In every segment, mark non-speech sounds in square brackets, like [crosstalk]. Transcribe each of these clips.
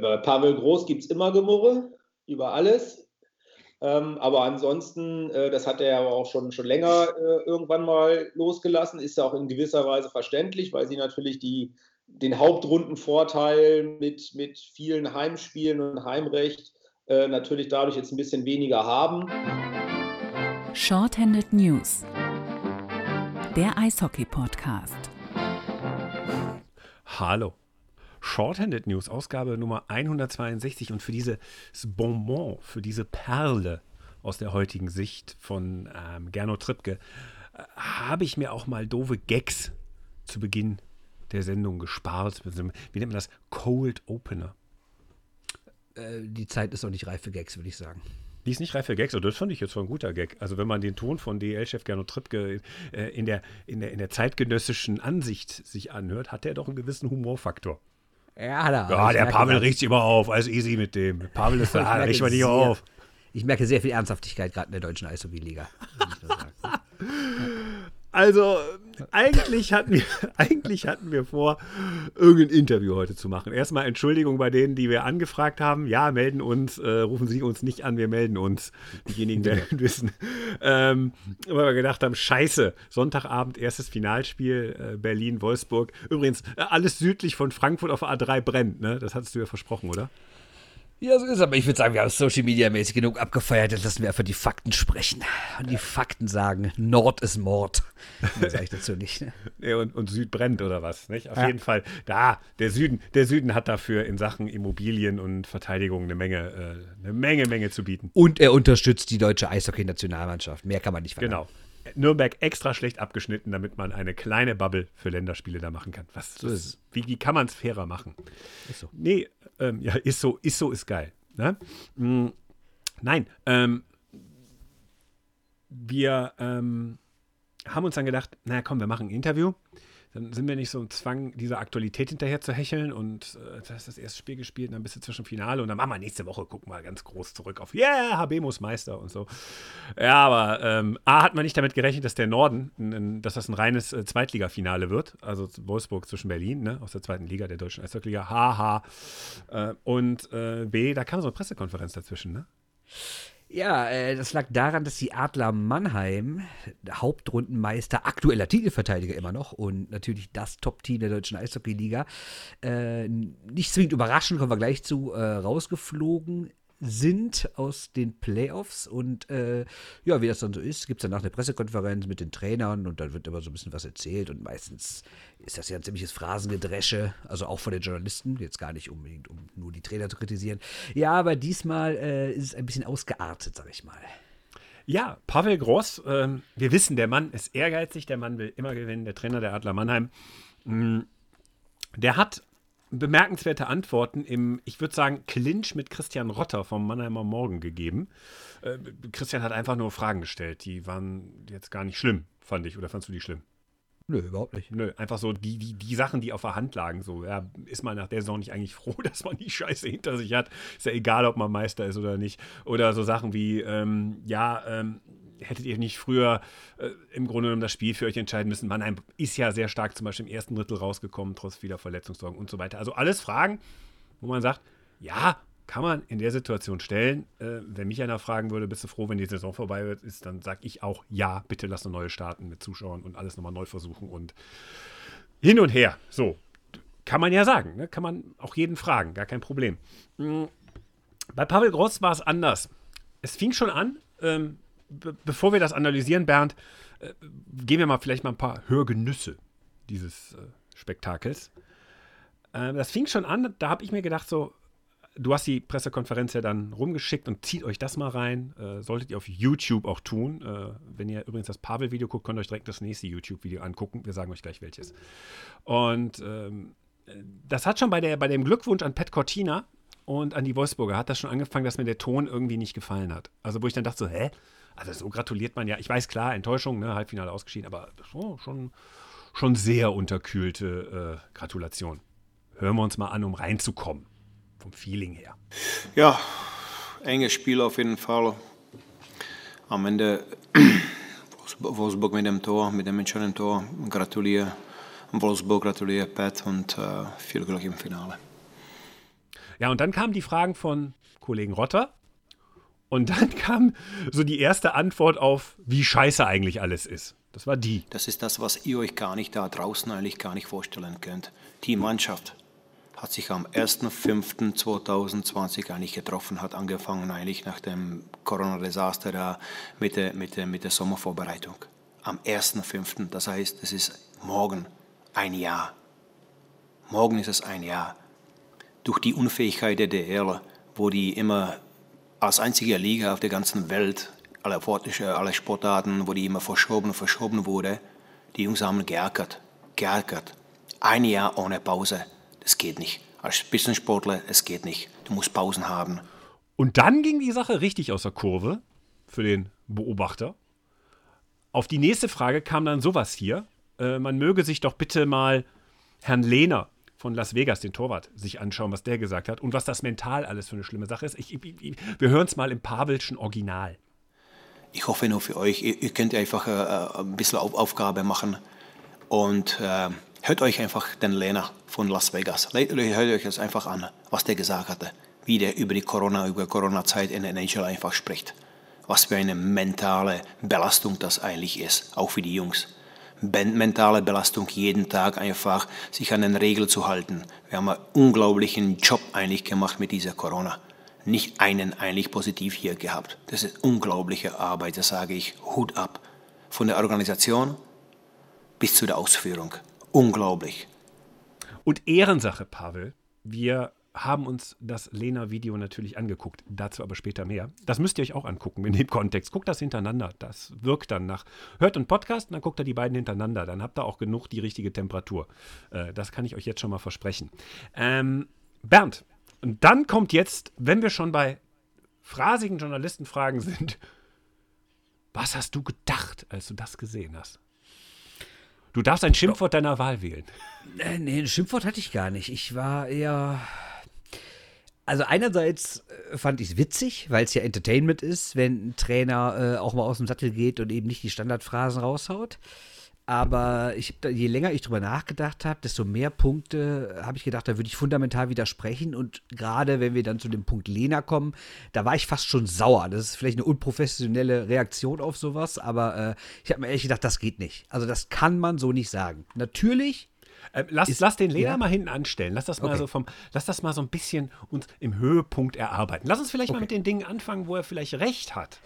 bei Pavel Groß gibt es immer Gemurre über alles. Ähm, aber ansonsten, äh, das hat er ja auch schon, schon länger äh, irgendwann mal losgelassen, ist ja auch in gewisser Weise verständlich, weil sie natürlich die, den Hauptrundenvorteil mit, mit vielen Heimspielen und Heimrecht äh, natürlich dadurch jetzt ein bisschen weniger haben. Shorthanded News, der Eishockey-Podcast. Hallo. Shorthanded News, Ausgabe Nummer 162 und für dieses Bonbon, für diese Perle aus der heutigen Sicht von ähm, Gernot Trippke, äh, habe ich mir auch mal doofe Gags zu Beginn der Sendung gespart. Wie nennt man das? Cold Opener. Äh, die Zeit ist noch nicht reif für Gags, würde ich sagen. Die ist nicht reif für Gags, und das fand ich jetzt schon ein guter Gag. Also wenn man den Ton von DL-Chef Gernot Trippke äh, in, der, in, der, in der zeitgenössischen Ansicht sich anhört, hat er doch einen gewissen Humorfaktor. Ja, er. Ja, der Pavel riecht sich immer auf. Alles easy mit dem. Pavel ist [laughs] da, riecht man nicht auf. Ich merke sehr viel Ernsthaftigkeit gerade in der deutschen Eishockey-Liga. [laughs] Also, eigentlich hatten, wir, [laughs] eigentlich hatten wir vor, irgendein Interview heute zu machen. Erstmal Entschuldigung bei denen, die wir angefragt haben. Ja, melden uns, äh, rufen Sie uns nicht an, wir melden uns. Diejenigen werden [laughs] wissen. Ähm, weil wir gedacht haben, scheiße, Sonntagabend, erstes Finalspiel, äh, Berlin-Wolfsburg. Übrigens, äh, alles südlich von Frankfurt auf A3 brennt, ne? Das hattest du ja versprochen, oder? Ja, so ist es, aber ich würde sagen, wir haben Social Media mäßig genug abgefeiert, jetzt lassen wir einfach die Fakten sprechen. Und die Fakten sagen, Nord ist Mord. [laughs] Mehr sage ich dazu nicht. Ne? Ja, und, und, Süd brennt oder was, nicht? Auf ja. jeden Fall, da, der Süden, der Süden hat dafür in Sachen Immobilien und Verteidigung eine Menge, äh, eine Menge, Menge zu bieten. Und er unterstützt die deutsche Eishockey-Nationalmannschaft. Mehr kann man nicht verlangen. Genau. Nürnberg extra schlecht abgeschnitten, damit man eine kleine Bubble für Länderspiele da machen kann. Was, so was wie, wie, kann man es fairer machen? Ist so. Nee, ähm, ja, ist so, ist so, ist geil. Ne? Mhm. Nein, ähm, wir ähm, haben uns dann gedacht, naja, komm, wir machen ein Interview dann sind wir nicht so im Zwang, dieser Aktualität hinterher zu hecheln und äh, das ist das erste Spiel gespielt und dann bist du zwischen Finale und dann machen wir nächste Woche, gucken wir ganz groß zurück auf, yeah, HB muss Meister und so. Ja, aber ähm, A hat man nicht damit gerechnet, dass der Norden, n, dass das ein reines äh, Zweitligafinale wird, also Wolfsburg zwischen Berlin, ne, aus der zweiten Liga, der deutschen Eishockeyliga, haha. Äh, und äh, B, da kam so eine Pressekonferenz dazwischen, ne? Ja, äh, das lag daran, dass die Adler Mannheim, Hauptrundenmeister, aktueller Titelverteidiger immer noch und natürlich das Top-Team der deutschen Eishockey-Liga, äh, nicht zwingend überraschend, kommen wir gleich zu, äh, rausgeflogen sind aus den Playoffs. Und äh, ja, wie das dann so ist, gibt es danach eine Pressekonferenz mit den Trainern und dann wird immer so ein bisschen was erzählt. Und meistens ist das ja ein ziemliches Phrasengedresche, also auch von den Journalisten, jetzt gar nicht unbedingt, um nur die Trainer zu kritisieren. Ja, aber diesmal äh, ist es ein bisschen ausgeartet, sag ich mal. Ja, Pavel Groß, äh, wir wissen, der Mann ist ehrgeizig, der Mann will immer gewinnen, der Trainer der Adler Mannheim. Mh, mm, der hat bemerkenswerte Antworten im, ich würde sagen, Clinch mit Christian Rotter vom Mannheimer Morgen gegeben. Äh, Christian hat einfach nur Fragen gestellt, die waren jetzt gar nicht schlimm, fand ich. Oder fandst du die schlimm? Nö, überhaupt nicht. Nö, einfach so die, die, die Sachen, die auf der Hand lagen. So, ja, ist man nach der Saison nicht eigentlich froh, [laughs] dass man die Scheiße hinter sich hat? Ist ja egal, ob man Meister ist oder nicht. Oder so Sachen wie, ähm, ja, ähm, hättet ihr nicht früher äh, im Grunde genommen das Spiel für euch entscheiden müssen? Mannheim ist ja sehr stark zum Beispiel im ersten Drittel rausgekommen, trotz vieler Verletzungssorgen und so weiter. Also alles Fragen, wo man sagt, ja, kann man in der Situation stellen. Äh, wenn mich einer fragen würde, bist du froh, wenn die Saison vorbei ist, dann sage ich auch, ja, bitte lass eine neue starten mit Zuschauern und alles nochmal neu versuchen und hin und her. So, kann man ja sagen, ne? kann man auch jeden fragen, gar kein Problem. Mhm. Bei Pavel Gross war es anders. Es fing schon an, ähm, bevor wir das analysieren, Bernd, äh, gehen wir mal vielleicht mal ein paar Hörgenüsse dieses äh, Spektakels. Äh, das fing schon an, da habe ich mir gedacht, so, du hast die Pressekonferenz ja dann rumgeschickt und zieht euch das mal rein. Äh, solltet ihr auf YouTube auch tun. Äh, wenn ihr übrigens das Pavel-Video guckt, könnt ihr euch direkt das nächste YouTube-Video angucken. Wir sagen euch gleich welches. Und ähm, das hat schon bei, der, bei dem Glückwunsch an Pat Cortina und an die Wolfsburger, hat das schon angefangen, dass mir der Ton irgendwie nicht gefallen hat. Also wo ich dann dachte so, hä? Also so gratuliert man ja. Ich weiß, klar, Enttäuschung, ne, Halbfinale ausgeschieden, aber oh, schon, schon sehr unterkühlte äh, Gratulation. Hören wir uns mal an, um reinzukommen. Vom Feeling her. Ja, enges Spiel auf jeden Fall. Am Ende Wolfsburg mit dem Tor, mit dem entscheidenden Tor. Gratuliere Wolfsburg, gratuliere Pat und äh, viel Glück im Finale. Ja, und dann kamen die Fragen von Kollegen Rotter. Und dann [laughs] kam so die erste Antwort auf, wie scheiße eigentlich alles ist. Das war die. Das ist das, was ihr euch gar nicht da draußen eigentlich gar nicht vorstellen könnt. Die Mannschaft hat sich am 1.5.2020 eigentlich getroffen, hat angefangen eigentlich nach dem Corona-Desaster da mit der, mit, der, mit der Sommervorbereitung. Am 1.5., das heißt, es ist morgen ein Jahr. Morgen ist es ein Jahr. Durch die Unfähigkeit der DL, wo die immer als einzige Liga auf der ganzen Welt, alle, alle Sportarten, wo die immer verschoben und verschoben wurde, die Jungs haben geärgert, geärgert. Ein Jahr ohne Pause, das geht nicht. Als Spitzensportler, es geht nicht. Du musst Pausen haben. Und dann ging die Sache richtig aus der Kurve für den Beobachter. Auf die nächste Frage kam dann sowas hier. Äh, man möge sich doch bitte mal Herrn Lehner von Las Vegas, den Torwart, sich anschauen, was der gesagt hat und was das mental alles für eine schlimme Sache ist. Ich, ich, ich, wir hören es mal im Pawelschen Original. Ich hoffe nur für euch, ihr, ihr könnt einfach äh, ein bisschen Auf Aufgabe machen und äh, hört euch einfach den Lehner von Las Vegas, hört euch das einfach an, was der gesagt hatte, wie der über die Corona, über Corona-Zeit in NHL einfach spricht. Was für eine mentale Belastung das eigentlich ist, auch für die Jungs mentale Belastung jeden Tag einfach sich an den Regeln zu halten. Wir haben einen unglaublichen Job eigentlich gemacht mit dieser Corona. Nicht einen eigentlich positiv hier gehabt. Das ist unglaubliche Arbeit, das sage ich, Hut ab. Von der Organisation bis zu der Ausführung. Unglaublich. Und Ehrensache, Pavel. Wir haben uns das Lena-Video natürlich angeguckt. Dazu aber später mehr. Das müsst ihr euch auch angucken in dem Kontext. Guckt das hintereinander. Das wirkt dann nach. Hört einen Podcast und dann guckt ihr die beiden hintereinander. Dann habt ihr auch genug die richtige Temperatur. Äh, das kann ich euch jetzt schon mal versprechen. Ähm, Bernd, und dann kommt jetzt, wenn wir schon bei phrasigen Journalistenfragen sind, was hast du gedacht, als du das gesehen hast? Du darfst ein Schimpfwort deiner Wahl wählen. Äh, nee, ein Schimpfwort hatte ich gar nicht. Ich war eher also einerseits äh, fand ich es witzig, weil es ja Entertainment ist, wenn ein Trainer äh, auch mal aus dem Sattel geht und eben nicht die Standardphrasen raushaut. Aber ich, je länger ich drüber nachgedacht habe, desto mehr Punkte habe ich gedacht, da würde ich fundamental widersprechen. Und gerade wenn wir dann zu dem Punkt Lena kommen, da war ich fast schon sauer. Das ist vielleicht eine unprofessionelle Reaktion auf sowas, aber äh, ich habe mir ehrlich gedacht, das geht nicht. Also das kann man so nicht sagen. Natürlich äh, lass, ist, lass den Lena ja? mal hinten anstellen. Lass das mal okay. so vom, lass das mal so ein bisschen uns im Höhepunkt erarbeiten. Lass uns vielleicht okay. mal mit den Dingen anfangen, wo er vielleicht recht hat.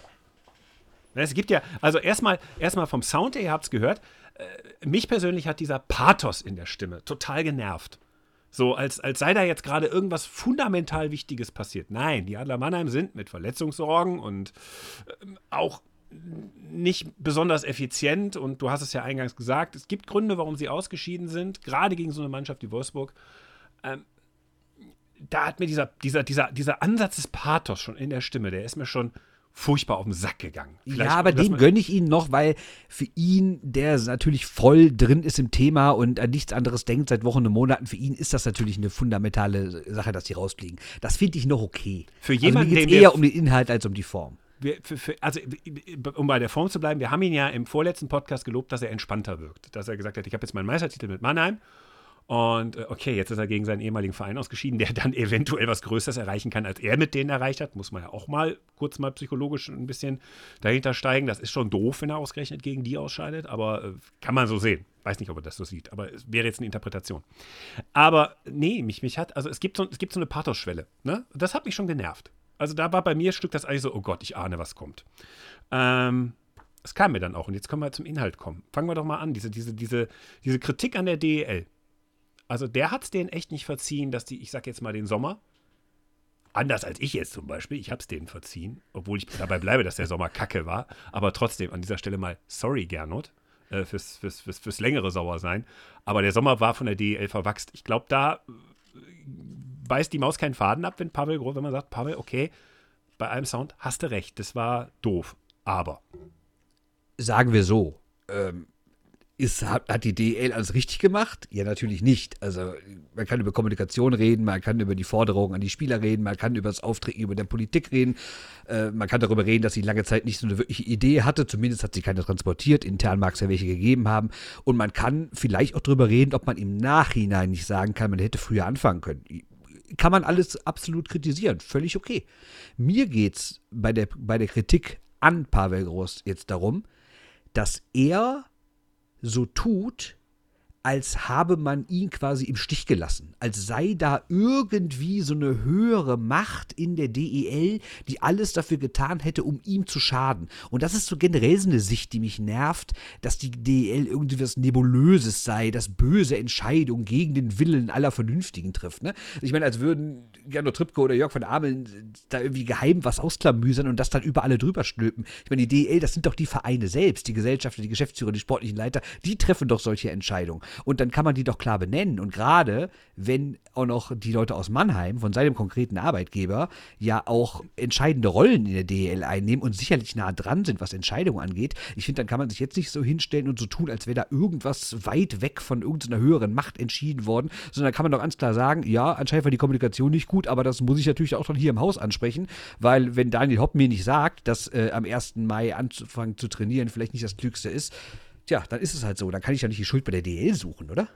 Es gibt ja, also erstmal, erstmal vom Sound her, ihr habt es gehört, äh, mich persönlich hat dieser Pathos in der Stimme total genervt. So, als, als sei da jetzt gerade irgendwas fundamental Wichtiges passiert. Nein, die Adler Mannheim sind mit Verletzungssorgen und äh, auch nicht besonders effizient und du hast es ja eingangs gesagt, es gibt Gründe, warum sie ausgeschieden sind, gerade gegen so eine Mannschaft wie Wolfsburg. Ähm, da hat mir dieser, dieser, dieser, dieser Ansatz des Pathos schon in der Stimme, der ist mir schon furchtbar auf den Sack gegangen. Vielleicht ja, aber den gönne ich Ihnen noch, weil für ihn, der natürlich voll drin ist im Thema und an nichts anderes denkt seit Wochen und Monaten, für ihn ist das natürlich eine fundamentale Sache, dass die rausfliegen. Das finde ich noch okay. Für jemanden, also mir eher um den Inhalt als um die Form wir, für, für, also um bei der Form zu bleiben, wir haben ihn ja im vorletzten Podcast gelobt, dass er entspannter wirkt. Dass er gesagt hat, ich habe jetzt meinen Meistertitel mit Mannheim und äh, okay, jetzt ist er gegen seinen ehemaligen Verein ausgeschieden, der dann [laughs] eventuell was Größeres erreichen kann, als er mit denen erreicht hat. Muss man ja auch mal kurz mal psychologisch ein bisschen dahinter steigen. Das ist schon doof, wenn er ausgerechnet gegen die ausscheidet, aber äh, kann man so sehen. Weiß nicht, ob er das so sieht, aber es wäre jetzt eine Interpretation. Aber nee, mich, mich hat, also es gibt so, es gibt so eine Pathos-Schwelle. Ne? Das hat mich schon genervt. Also da war bei mir Stück das eigentlich so, oh Gott, ich ahne, was kommt. Ähm, es kam mir dann auch. Und jetzt können wir zum Inhalt kommen. Fangen wir doch mal an. Diese, diese, diese, diese Kritik an der DEL. Also der hat es denen echt nicht verziehen, dass die, ich sag jetzt mal den Sommer, anders als ich jetzt zum Beispiel, ich habe es denen verziehen, obwohl ich dabei bleibe, dass der Sommer kacke war. Aber trotzdem an dieser Stelle mal sorry, Gernot, äh, fürs, fürs, fürs, fürs längere Sauersein. Aber der Sommer war von der DEL verwachst. Ich glaube, da beißt die Maus keinen Faden ab, wenn Pavel, wenn man sagt, Pavel, okay, bei einem Sound hast du recht, das war doof. Aber. Sagen wir so, ähm, ist, hat, hat, die DL alles richtig gemacht? Ja, natürlich nicht. Also man kann über Kommunikation reden, man kann über die Forderungen an die Spieler reden, man kann über das Auftreten über der Politik reden, äh, man kann darüber reden, dass sie lange Zeit nicht so eine wirkliche Idee hatte, zumindest hat sie keine transportiert, intern mag es ja welche gegeben haben. Und man kann vielleicht auch darüber reden, ob man im Nachhinein nicht sagen kann, man hätte früher anfangen können kann man alles absolut kritisieren. Völlig okay. Mir geht es bei der, bei der Kritik an Pavel Groß jetzt darum, dass er so tut, als habe man ihn quasi im Stich gelassen, als sei da irgendwie so eine höhere Macht in der DEL, die alles dafür getan hätte, um ihm zu schaden. Und das ist so generell so eine Sicht, die mich nervt, dass die DEL irgendwie was Nebulöses sei, das böse Entscheidungen gegen den Willen aller Vernünftigen trifft. Ne? Ich meine, als würden Gernot Trippke oder Jörg von Ameln da irgendwie geheim was ausklamüsern und das dann über alle drüber stülpen. Ich meine, die DEL, das sind doch die Vereine selbst, die Gesellschafter, die Geschäftsführer, die sportlichen Leiter, die treffen doch solche Entscheidungen. Und dann kann man die doch klar benennen. Und gerade wenn auch noch die Leute aus Mannheim von seinem konkreten Arbeitgeber ja auch entscheidende Rollen in der DEL einnehmen und sicherlich nah dran sind, was Entscheidungen angeht, ich finde, dann kann man sich jetzt nicht so hinstellen und so tun, als wäre da irgendwas weit weg von irgendeiner höheren Macht entschieden worden, sondern kann man doch ganz klar sagen, ja, anscheinend war die Kommunikation nicht gut, aber das muss ich natürlich auch schon hier im Haus ansprechen, weil wenn Daniel Hopp mir nicht sagt, dass äh, am 1. Mai anzufangen zu trainieren vielleicht nicht das Klügste ist, Tja, dann ist es halt so. Dann kann ich ja nicht die Schuld bei der DL suchen, oder?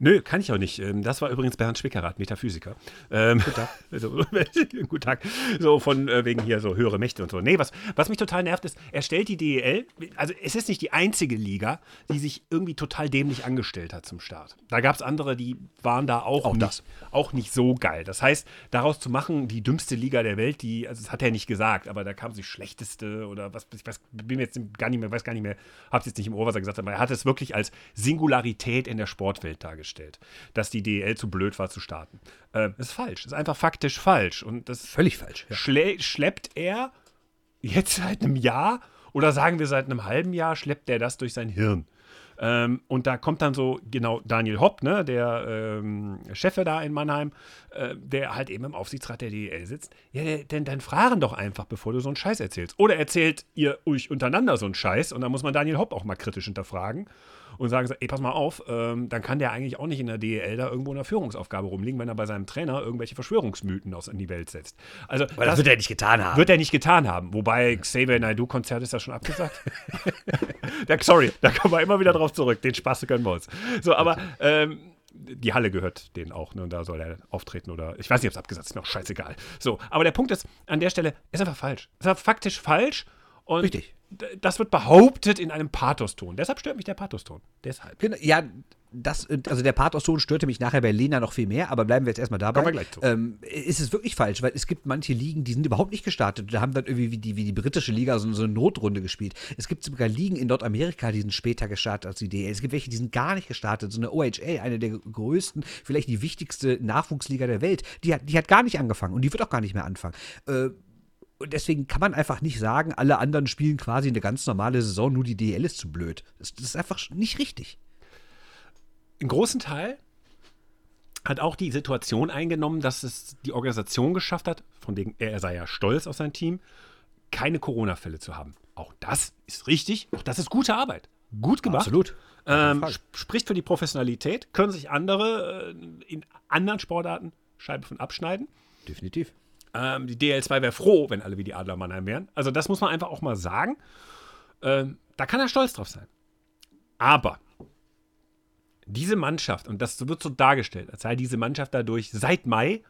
Nö, kann ich auch nicht. Ähm, das war übrigens Bernd Schwickerath, Metaphysiker. Ähm, Guten Tag. [laughs] Also, [laughs] guten Tag. So von äh, wegen hier so höhere Mächte und so. Nee, was, was mich total nervt, ist, er stellt die DEL, also es ist nicht die einzige Liga, die sich irgendwie total dämlich angestellt hat zum Start. Da gab es andere, die waren da auch, auch, nicht, auch nicht so geil. Das heißt, daraus zu machen, die dümmste Liga der Welt, die, also das hat er nicht gesagt, aber da kam sie schlechteste oder was, ich weiß, bin jetzt gar nicht mehr, weiß gar nicht mehr, hab's jetzt nicht im Ohr, was er gesagt hat, aber er hat es wirklich als Singularität in der Sportwelt dargestellt gestellt, dass die DEL zu blöd war zu starten. Äh, ist falsch. Ist einfach faktisch falsch. Und das völlig falsch. Ja. schleppt er jetzt seit einem Jahr oder sagen wir seit einem halben Jahr schleppt er das durch sein Hirn. Ähm, und da kommt dann so, genau, Daniel Hopp, ne, der ähm, Chef da in Mannheim, äh, der halt eben im Aufsichtsrat der DEL sitzt. Ja, denn dann fragen doch einfach, bevor du so einen Scheiß erzählst. Oder erzählt ihr euch untereinander so einen Scheiß und dann muss man Daniel Hopp auch mal kritisch hinterfragen und sagen, ey, pass mal auf, ähm, dann kann der eigentlich auch nicht in der DEL da irgendwo in der Führungsaufgabe rumliegen, wenn er bei seinem Trainer irgendwelche Verschwörungsmythen aus in die Welt setzt. Also, das, das, wird er nicht getan haben. Wird er nicht getan haben. Wobei Xavier Naidoo-Konzert ist ja schon abgesagt. [laughs] sorry, da kommen wir immer wieder drauf zurück. Den Spaß können wir uns. So, aber ähm, die Halle gehört denen auch, ne? Und da soll er auftreten oder ich weiß nicht, ob es abgesagt ist, ist mir auch scheißegal. So, aber der Punkt ist, an der Stelle ist einfach falsch. Ist einfach faktisch falsch. Und Richtig das wird behauptet in einem Pathoston. Deshalb stört mich der Pathoston. Deshalb. Genau, ja, das, also der Pathoston störte mich nachher bei Lena noch viel mehr, aber bleiben wir jetzt erstmal dabei. Kommen wir gleich zu. Ähm, ist es wirklich falsch, weil es gibt manche Ligen, die sind überhaupt nicht gestartet. Da haben dann irgendwie wie die, wie die britische Liga so, so eine Notrunde gespielt. Es gibt sogar Ligen in Nordamerika, die sind später gestartet als die DL. Es gibt welche, die sind gar nicht gestartet. So eine OHL, eine der größten, vielleicht die wichtigste Nachwuchsliga der Welt, die hat, die hat gar nicht angefangen und die wird auch gar nicht mehr anfangen. Äh, und deswegen kann man einfach nicht sagen, alle anderen spielen quasi eine ganz normale Saison, nur die DL ist zu blöd. Das, das ist einfach nicht richtig. Im großen Teil hat auch die Situation eingenommen, dass es die Organisation geschafft hat, von dem er sei ja stolz auf sein Team, keine Corona-Fälle zu haben. Auch das ist richtig, auch das ist gute Arbeit. Gut gemacht. Absolut. Ähm, spricht für die Professionalität, können sich andere äh, in anderen Sportarten Scheibe von abschneiden. Definitiv. Ähm, die DL2 wäre froh, wenn alle wie die Adler Mannheim wären. Also das muss man einfach auch mal sagen. Ähm, da kann er stolz drauf sein. Aber diese Mannschaft, und das wird so dargestellt, als sei diese Mannschaft dadurch seit Mai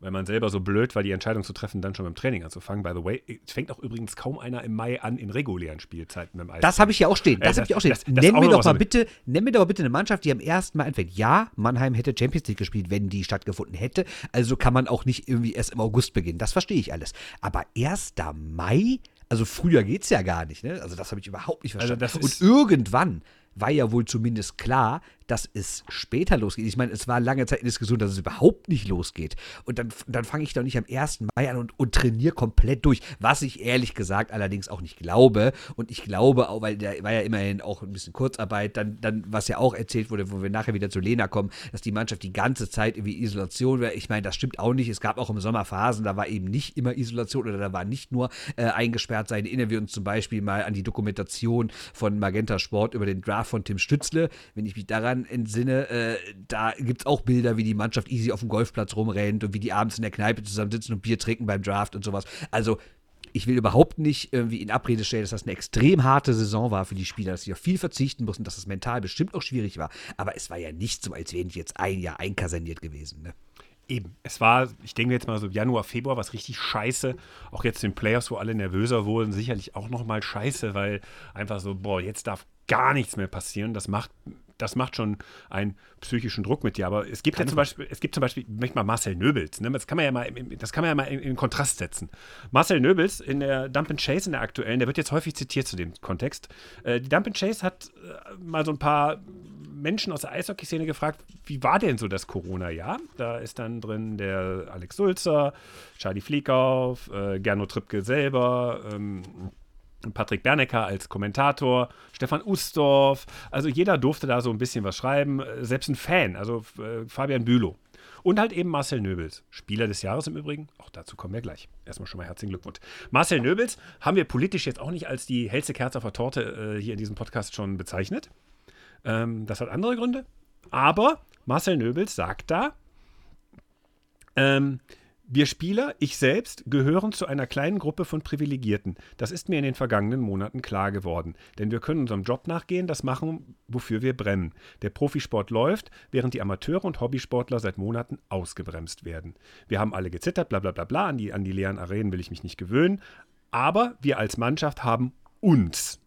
weil man selber so blöd war, die Entscheidung zu treffen, dann schon beim Training anzufangen. By the way, es fängt auch übrigens kaum einer im Mai an in regulären Spielzeiten im Eis. Das habe ich ja auch stehen. Das, äh, habe ich auch stehen. Das, das nenn, mir doch mal bitte, nenn mir doch mal bitte eine Mannschaft, die am ersten Mal anfängt. Ja, Mannheim hätte Champions League gespielt, wenn die stattgefunden hätte. Also kann man auch nicht irgendwie erst im August beginnen. Das verstehe ich alles. Aber 1. Mai? Also früher geht es ja gar nicht. Ne? Also das habe ich überhaupt nicht also verstanden. Also Und irgendwann war ja wohl zumindest klar, dass es später losgeht. Ich meine, es war lange Zeit in Diskussion, dass es überhaupt nicht losgeht. Und dann, dann fange ich doch nicht am 1. Mai an und, und trainiere komplett durch, was ich ehrlich gesagt allerdings auch nicht glaube. Und ich glaube auch, weil da war ja immerhin auch ein bisschen Kurzarbeit, dann, dann was ja auch erzählt wurde, wo wir nachher wieder zu Lena kommen, dass die Mannschaft die ganze Zeit irgendwie Isolation war. Ich meine, das stimmt auch nicht. Es gab auch im Sommer Phasen, da war eben nicht immer Isolation oder da war nicht nur äh, eingesperrt sein. Erinnern wir uns zum Beispiel mal an die Dokumentation von Magenta Sport über den Draft von Tim Stützle. Wenn ich mich daran daran entsinne, äh, da gibt es auch Bilder, wie die Mannschaft easy auf dem Golfplatz rumrennt und wie die abends in der Kneipe zusammensitzen und Bier trinken beim Draft und sowas. Also ich will überhaupt nicht irgendwie in Abrede stellen, dass das eine extrem harte Saison war für die Spieler, dass sie auf viel verzichten mussten, dass das mental bestimmt auch schwierig war. Aber es war ja nicht so, als wären die jetzt ein Jahr einkaserniert gewesen. Ne? Eben. Es war, ich denke jetzt mal so Januar, Februar, was richtig scheiße. Auch jetzt den Playoffs, wo alle nervöser wurden, sicherlich auch nochmal scheiße, weil einfach so, boah, jetzt darf gar nichts mehr passieren. Das macht das macht schon einen psychischen Druck mit dir. Aber es gibt Keine ja zum Beispiel, es gibt zum Beispiel, ich mal Marcel Nöbels, ne? das kann man ja mal, das kann man ja mal in, in Kontrast setzen. Marcel Nöbels in der Dump and Chase, in der aktuellen, der wird jetzt häufig zitiert zu dem Kontext. Äh, die Dump and Chase hat äh, mal so ein paar Menschen aus der Eishockey-Szene gefragt, wie war denn so das Corona-Jahr? Da ist dann drin der Alex Sulzer, Charlie Fliekauf, äh, Gernot Trippke selber, ähm, Patrick Bernecker als Kommentator, Stefan Ustorf, also jeder durfte da so ein bisschen was schreiben, äh, selbst ein Fan, also äh, Fabian Bülow. Und halt eben Marcel Nöbels, Spieler des Jahres im Übrigen. Auch dazu kommen wir gleich. Erstmal schon mal herzlichen Glückwunsch. Marcel Nöbels haben wir politisch jetzt auch nicht als die hellste Kerze auf der Torte äh, hier in diesem Podcast schon bezeichnet. Ähm, das hat andere Gründe. Aber Marcel Nöbels sagt da, ähm, wir Spieler, ich selbst, gehören zu einer kleinen Gruppe von Privilegierten. Das ist mir in den vergangenen Monaten klar geworden. Denn wir können unserem Job nachgehen, das machen, wofür wir brennen. Der Profisport läuft, während die Amateure und Hobbysportler seit Monaten ausgebremst werden. Wir haben alle gezittert, bla bla bla bla, an die, an die leeren Arenen will ich mich nicht gewöhnen. Aber wir als Mannschaft haben uns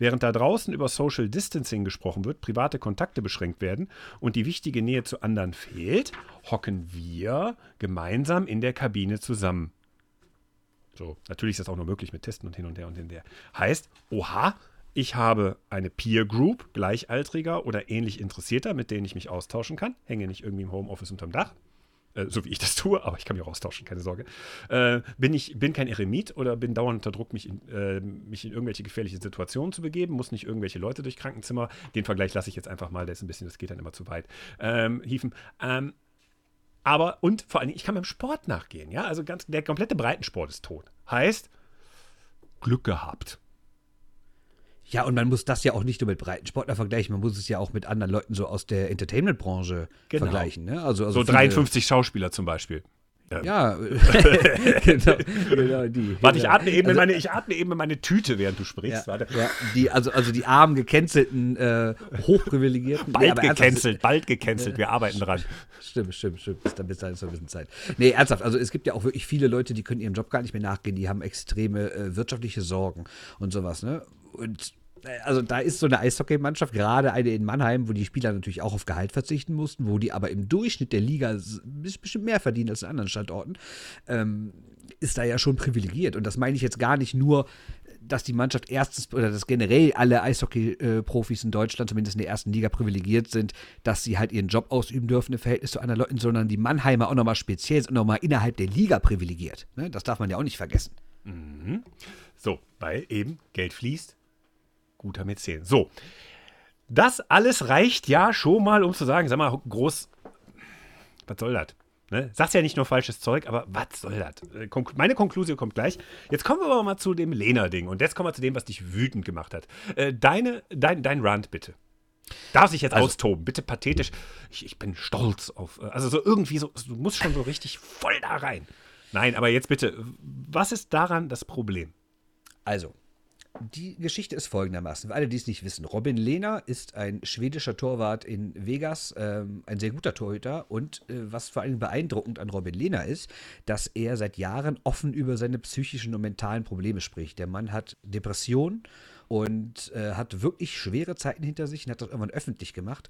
Während da draußen über Social Distancing gesprochen wird, private Kontakte beschränkt werden und die wichtige Nähe zu anderen fehlt, hocken wir gemeinsam in der Kabine zusammen. So, natürlich ist das auch nur möglich mit Testen und hin und her und hin und her. Heißt, oha, ich habe eine Peer Group gleichaltriger oder ähnlich Interessierter, mit denen ich mich austauschen kann. Hänge nicht irgendwie im Homeoffice unterm Dach. Äh, so wie ich das tue, aber ich kann mich auch austauschen, keine Sorge. Äh, bin ich bin kein Eremit oder bin dauernd unter Druck, mich in, äh, mich in irgendwelche gefährliche Situationen zu begeben, muss nicht irgendwelche Leute durch Krankenzimmer. Den Vergleich lasse ich jetzt einfach mal, der ist ein bisschen, das geht dann immer zu weit. Ähm, hieven. Ähm, aber, und vor allen Dingen, ich kann beim Sport nachgehen, ja. Also ganz, der komplette Breitensport ist tot. Heißt, Glück gehabt. Ja, und man muss das ja auch nicht nur mit Breitensportler vergleichen, man muss es ja auch mit anderen Leuten so aus der Entertainment-Branche genau. vergleichen. Ne? Also, also so 53 Schauspieler zum Beispiel. Ja, [laughs] genau, genau, die. [laughs] Warte, ich atme, eben also, meine, ich atme eben in meine Tüte, während du sprichst. Ja, ja, die, also, also die armen, gecancelten, äh, hochprivilegierten. Bald nee, gecancelt, bald gecancelt, wir arbeiten dran. [laughs] Stimmt, stimmt, stimmt. Bis, bis dahin ist noch ein bisschen Zeit. Nee, ernsthaft, also es gibt ja auch wirklich viele Leute, die können ihrem Job gar nicht mehr nachgehen, die haben extreme äh, wirtschaftliche Sorgen und sowas, ne? Und also da ist so eine Eishockeymannschaft, gerade eine in Mannheim, wo die Spieler natürlich auch auf Gehalt verzichten mussten, wo die aber im Durchschnitt der Liga bestimmt mehr verdienen als in anderen Standorten, ähm, ist da ja schon privilegiert. Und das meine ich jetzt gar nicht nur, dass die Mannschaft erstes oder dass generell alle Eishockey-Profis in Deutschland, zumindest in der ersten Liga, privilegiert sind, dass sie halt ihren Job ausüben dürfen im Verhältnis zu anderen Leuten, sondern die Mannheimer auch nochmal speziell und nochmal innerhalb der Liga privilegiert. Ne? Das darf man ja auch nicht vergessen. Mhm. So, weil eben Geld fließt, guter Mäzen. So. Das alles reicht ja schon mal, um zu sagen, sag mal, groß, was soll das? Ne? Sagst ja nicht nur falsches Zeug, aber was soll das? Äh, meine Konklusion kommt gleich. Jetzt kommen wir aber mal zu dem Lena-Ding. Und jetzt kommen wir zu dem, was dich wütend gemacht hat. Äh, deine, dein, dein Rant bitte. Darf sich jetzt also, austoben, bitte pathetisch. Ich, ich, bin stolz auf. Äh, also so irgendwie so, du musst schon so richtig voll da rein. Nein, aber jetzt bitte, was ist daran das Problem? Also, die Geschichte ist folgendermaßen, für alle, die es nicht wissen. Robin Lehner ist ein schwedischer Torwart in Vegas, ähm, ein sehr guter Torhüter. Und äh, was vor allem beeindruckend an Robin Lehner ist, dass er seit Jahren offen über seine psychischen und mentalen Probleme spricht. Der Mann hat Depressionen und äh, hat wirklich schwere Zeiten hinter sich und hat das irgendwann öffentlich gemacht.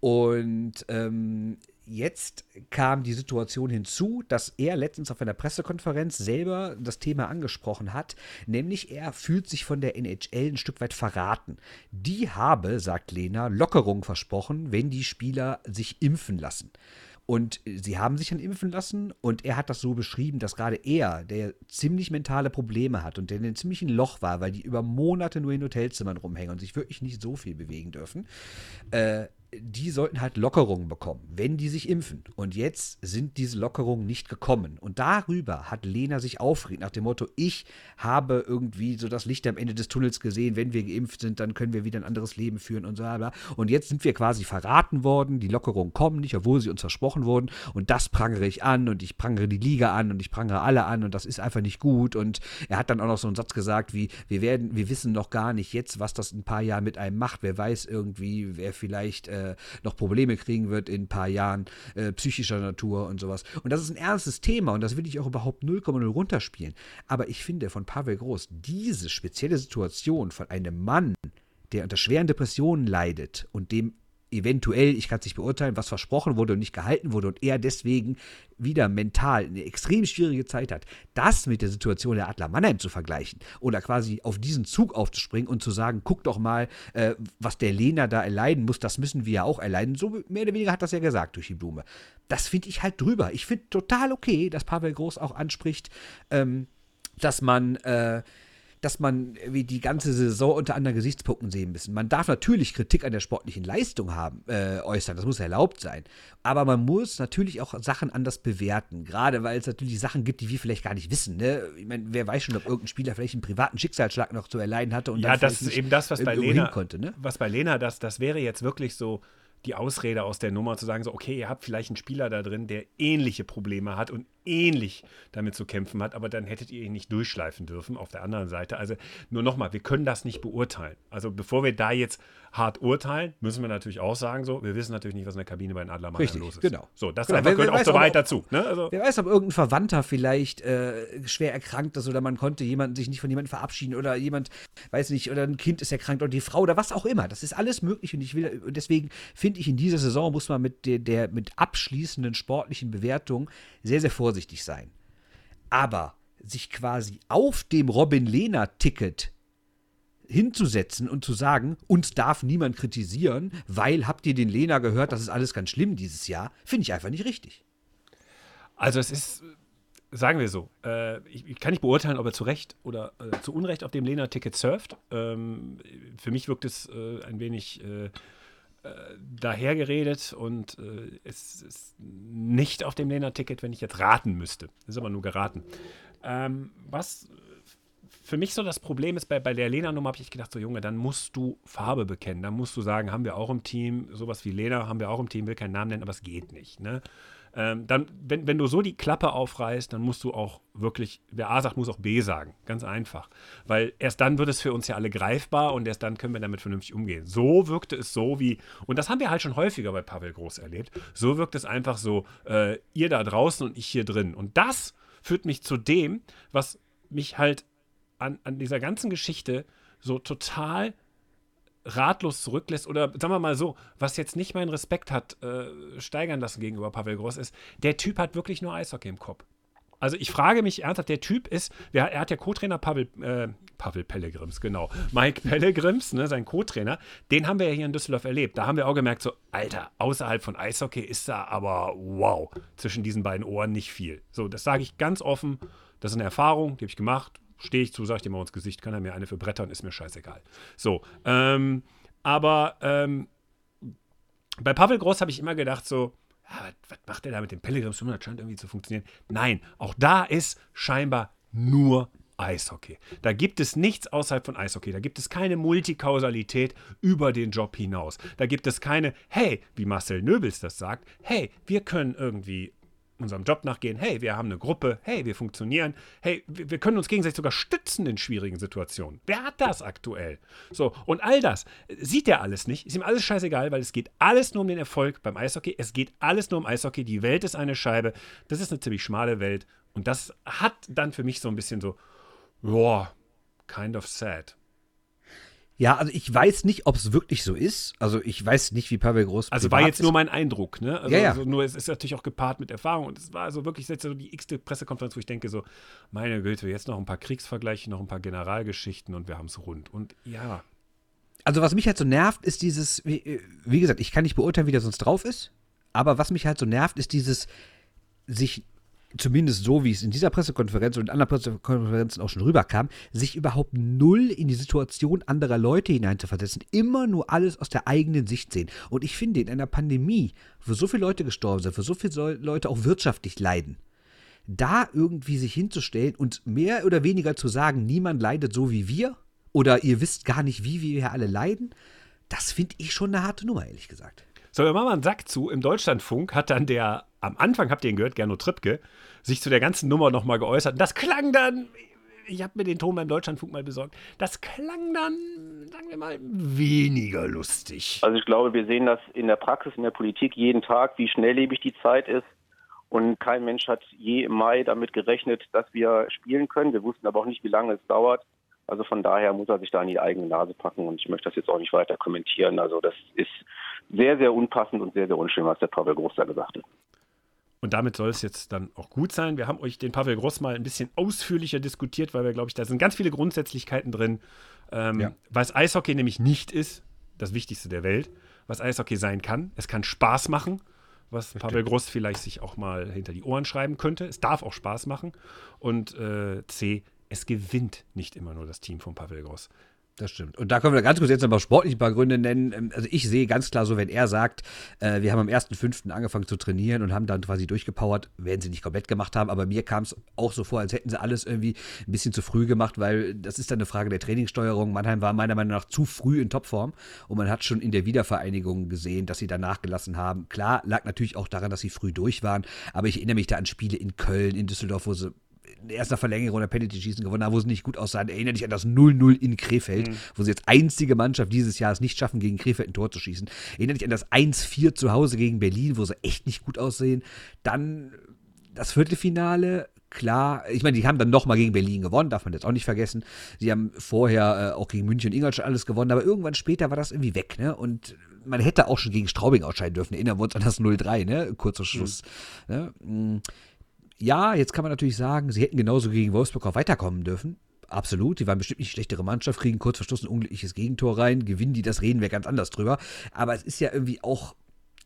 Und ähm, jetzt kam die Situation hinzu, dass er letztens auf einer Pressekonferenz selber das Thema angesprochen hat, nämlich er fühlt sich von der NHL ein Stück weit verraten. Die habe, sagt Lena, Lockerung versprochen, wenn die Spieler sich impfen lassen. Und sie haben sich dann impfen lassen und er hat das so beschrieben, dass gerade er, der ziemlich mentale Probleme hat und der in einem ziemlichen Loch war, weil die über Monate nur in Hotelzimmern rumhängen und sich wirklich nicht so viel bewegen dürfen, äh, die sollten halt Lockerungen bekommen, wenn die sich impfen. Und jetzt sind diese Lockerungen nicht gekommen. Und darüber hat Lena sich aufgeregt, nach dem Motto, ich habe irgendwie so das Licht am Ende des Tunnels gesehen, wenn wir geimpft sind, dann können wir wieder ein anderes Leben führen und so weiter. Und jetzt sind wir quasi verraten worden, die Lockerungen kommen nicht, obwohl sie uns versprochen wurden. Und das prangere ich an und ich prangere die Liga an und ich prangere alle an und das ist einfach nicht gut. Und er hat dann auch noch so einen Satz gesagt wie, wir werden, wir wissen noch gar nicht jetzt, was das in ein paar Jahren mit einem macht. Wer weiß irgendwie, wer vielleicht äh, äh, noch Probleme kriegen wird in ein paar Jahren, äh, psychischer Natur und sowas. Und das ist ein ernstes Thema und das will ich auch überhaupt 0,0 runterspielen. Aber ich finde von Pavel Groß diese spezielle Situation von einem Mann, der unter schweren Depressionen leidet und dem eventuell, ich kann es nicht beurteilen, was versprochen wurde und nicht gehalten wurde und er deswegen wieder mental eine extrem schwierige Zeit hat, das mit der Situation der Adler Mannheim zu vergleichen oder quasi auf diesen Zug aufzuspringen und zu sagen, guck doch mal, äh, was der Lehner da erleiden muss, das müssen wir ja auch erleiden. So mehr oder weniger hat das ja gesagt durch die Blume. Das finde ich halt drüber. Ich finde total okay, dass Pavel Groß auch anspricht, ähm, dass man äh, dass man wie die ganze Saison unter anderen Gesichtspunkten sehen müssen. Man darf natürlich Kritik an der sportlichen Leistung haben, äh, äußern, das muss erlaubt sein. Aber man muss natürlich auch Sachen anders bewerten, gerade weil es natürlich Sachen gibt, die wir vielleicht gar nicht wissen. Ne? Ich meine, wer weiß schon, ob irgendein Spieler vielleicht einen privaten Schicksalsschlag noch zu erleiden hatte und ja, dann das ist eben das, was bei Lena konnte. Ne? Was bei Lena, das, das wäre jetzt wirklich so die Ausrede aus der Nummer zu sagen, so, okay, ihr habt vielleicht einen Spieler da drin, der ähnliche Probleme hat und ähnlich damit zu kämpfen hat, aber dann hättet ihr ihn nicht durchschleifen dürfen auf der anderen Seite. Also nur nochmal, wir können das nicht beurteilen. Also bevor wir da jetzt hart urteilen, müssen wir natürlich auch sagen, so, wir wissen natürlich nicht, was in der Kabine bei den Adlermannern Richtig, los ist. genau. So, das Genau, einfach wer- wer gehört auch weiß, so weit dazu. Ne? Also, Wer weiß, ob irgendein Verwandter vielleicht äh, schwer erkrankt ist oder man konnte jemanden sich nicht von jemandem verabschieden oder jemand, weiß nicht, oder ein Kind ist erkrankt oder die Frau oder was auch immer. Das ist alles möglich und ich will, und deswegen finde ich, in dieser Saison muss man mit der, der mit abschließenden sportlichen Bewertung sehr, sehr vorsichtig sein. Aber sich quasi auf dem Robin Lehner-Ticket hinzusetzen und zu sagen, uns darf niemand kritisieren, weil habt ihr den Lehner gehört, das ist alles ganz schlimm dieses Jahr, finde ich einfach nicht richtig. Also es ist, sagen wir so, äh, ich, ich kann nicht beurteilen, ob er zu Recht oder äh, zu Unrecht auf dem Lena-Ticket surft. Ähm, für mich wirkt es äh, ein wenig äh, äh, dahergeredet und äh, es ist nicht auf dem Lena-Ticket, wenn ich jetzt raten müsste. Das ist aber nur geraten. Ähm, was für mich so das Problem ist, bei, bei der Lena-Nummer habe ich gedacht, so Junge, dann musst du Farbe bekennen. Dann musst du sagen, haben wir auch im Team, sowas wie Lena haben wir auch im Team, will keinen Namen nennen, aber es geht nicht. Ne? Ähm, dann, wenn, wenn du so die Klappe aufreißt, dann musst du auch wirklich, wer A sagt, muss auch B sagen. Ganz einfach. Weil erst dann wird es für uns ja alle greifbar und erst dann können wir damit vernünftig umgehen. So wirkte es so wie, und das haben wir halt schon häufiger bei Pavel Groß erlebt, so wirkt es einfach so, äh, ihr da draußen und ich hier drin. Und das führt mich zu dem, was mich halt an, an dieser ganzen Geschichte so total ratlos zurücklässt oder sagen wir mal so, was jetzt nicht meinen Respekt hat äh, steigern lassen gegenüber Pavel Groß ist, der Typ hat wirklich nur Eishockey im Kopf. Also ich frage mich ernsthaft, der Typ ist, er hat ja Co-Trainer Pavel, äh, Pavel Pellegrims, genau, Mike Pellegrims, ne, sein Co-Trainer, den haben wir ja hier in Düsseldorf erlebt. Da haben wir auch gemerkt, so, Alter, außerhalb von Eishockey ist da aber, wow, zwischen diesen beiden Ohren nicht viel. So, das sage ich ganz offen, das ist eine Erfahrung, die habe ich gemacht, stehe ich zu, sage ich dir mal ins Gesicht, kann er mir eine für Brettern, ist mir scheißegal. So, ähm, aber ähm, bei Pavel Groß habe ich immer gedacht, so, ja, was, was macht der da mit dem Pellegrims? Das scheint irgendwie zu funktionieren. Nein, auch da ist scheinbar nur Eishockey. Da gibt es nichts außerhalb von Eishockey. Da gibt es keine Multikausalität über den Job hinaus. Da gibt es keine, hey, wie Marcel Nöbels das sagt, hey, wir können irgendwie unserem Job nachgehen, hey, wir haben eine Gruppe, hey, wir funktionieren, hey, wir können uns gegenseitig sogar stützen in schwierigen Situationen. Wer hat das aktuell? So, und all das sieht er alles nicht, ist ihm alles scheißegal, weil es geht alles nur um den Erfolg beim Eishockey, es geht alles nur um Eishockey, die Welt ist eine Scheibe, das ist eine ziemlich schmale Welt. Und das hat dann für mich so ein bisschen so, boah, kind of sad. Ja, also ich weiß nicht, ob es wirklich so ist. Also ich weiß nicht, wie Pavel Groß Also war jetzt ist. nur mein Eindruck, ne? Also, Ja, ja. also nur es ist natürlich auch gepaart mit Erfahrung und es war also wirklich jetzt so die x-te Pressekonferenz, wo ich denke so, meine Güte, jetzt noch ein paar Kriegsvergleiche, noch ein paar Generalgeschichten und wir haben es rund. Und ja, Also was mich halt so nervt, ist dieses, wie, äh, wie gesagt, ich kann nicht beurteilen, wie der sonst drauf ist, aber was mich halt so nervt, ist dieses sich zumindest so, wie es in dieser Pressekonferenz und in anderen Pressekonferenzen auch schon rüberkam, sich überhaupt null in die Situation anderer Leute hineinzuversetzen, immer nur alles aus der eigenen Sicht sehen. Und ich finde, in einer Pandemie, wo so viele Leute gestorben sind, wo so viele Leute auch wirtschaftlich leiden, da irgendwie sich hinzustellen und mehr oder weniger zu sagen, niemand leidet so wie wir oder ihr wisst gar nicht, wie wir hier alle leiden, das finde ich schon eine harte Nummer, ehrlich gesagt. So, wir machen mal einen Sack zu. Im Deutschlandfunk hat dann der, am Anfang habt ihr ihn gehört, Gernot Trippke, sich zu der ganzen Nummer nochmal geäußert. Und das klang dann ich habe mir den Ton beim Deutschlandfunk mal besorgt. Das klang dann, sagen wir mal, weniger lustig. Also ich glaube, wir sehen das in der Praxis, in der Politik jeden Tag, wie schnelllebig die Zeit ist. Und kein Mensch hat je im Mai damit gerechnet, dass wir spielen können. Wir wussten aber auch nicht, wie lange es dauert. Also von daher muss er sich da an die eigene Nase packen und ich möchte das jetzt auch nicht weiter kommentieren. Also das ist sehr, sehr unpassend und sehr, sehr unschön, was der Pavel Groß da gesagt hat. Und damit soll es jetzt dann auch gut sein. Wir haben euch den Pavel Groß mal ein bisschen ausführlicher diskutiert, weil wir, glaube ich, da sind ganz viele Grundsätzlichkeiten drin. Ähm, ja. Was Eishockey nämlich nicht ist, das Wichtigste der Welt, was Eishockey sein kann. Es kann Spaß machen, was. Pavel Groß vielleicht sich auch mal hinter die Ohren schreiben könnte. Es darf auch Spaß machen. Und äh, C, es gewinnt nicht immer nur das Team von Pavel Groß. Das stimmt. Und da können wir ganz kurz jetzt nochmal sportlich ein paar Gründe nennen. Ähm, also ich sehe ganz klar so, wenn er sagt, äh, wir haben am 1.5. angefangen zu trainieren und haben dann quasi durchgepowert, werden sie nicht komplett gemacht haben, aber mir kam es auch so vor, als hätten sie alles irgendwie ein bisschen zu früh gemacht, weil das ist dann eine Frage der Trainingssteuerung. Mannheim war meiner Meinung nach zu früh in Topform und man hat schon in der Wiedervereinigung gesehen, dass sie da nachgelassen haben. Klar, lag natürlich auch daran, dass sie früh durch waren, aber ich erinnere mich da an Spiele in Köln, in Düsseldorf, wo sie erster Verlängerung der Penalty-Schießen gewonnen haben, wo sie nicht gut aussahen. Erinnere dich an das 0-0 in Krefeld, mhm. wo sie jetzt einzige Mannschaft dieses Jahr es nicht schaffen, gegen Krefeld ein Tor zu schießen. Erinnere dich an das 1-4 zu Hause gegen Berlin, wo sie echt nicht gut aussehen. Dann das Viertelfinale, klar, ich meine, die haben dann nochmal gegen Berlin gewonnen, darf man jetzt auch nicht vergessen. Sie haben vorher äh, auch gegen München und Ingolstadt alles gewonnen, aber irgendwann später war das irgendwie weg, ne? Und man hätte auch schon gegen Straubing ausscheiden dürfen. Erinnern wir uns an das 0-3, ne? Kurzer Schluss. Mhm. Ne? Ja, jetzt kann man natürlich sagen, sie hätten genauso gegen Wolfsburg auch weiterkommen dürfen. Absolut, die waren bestimmt nicht schlechtere Mannschaft, kriegen kurz verschlossen ein unglückliches Gegentor rein, gewinnen die, das reden wir ganz anders drüber. Aber es ist ja irgendwie auch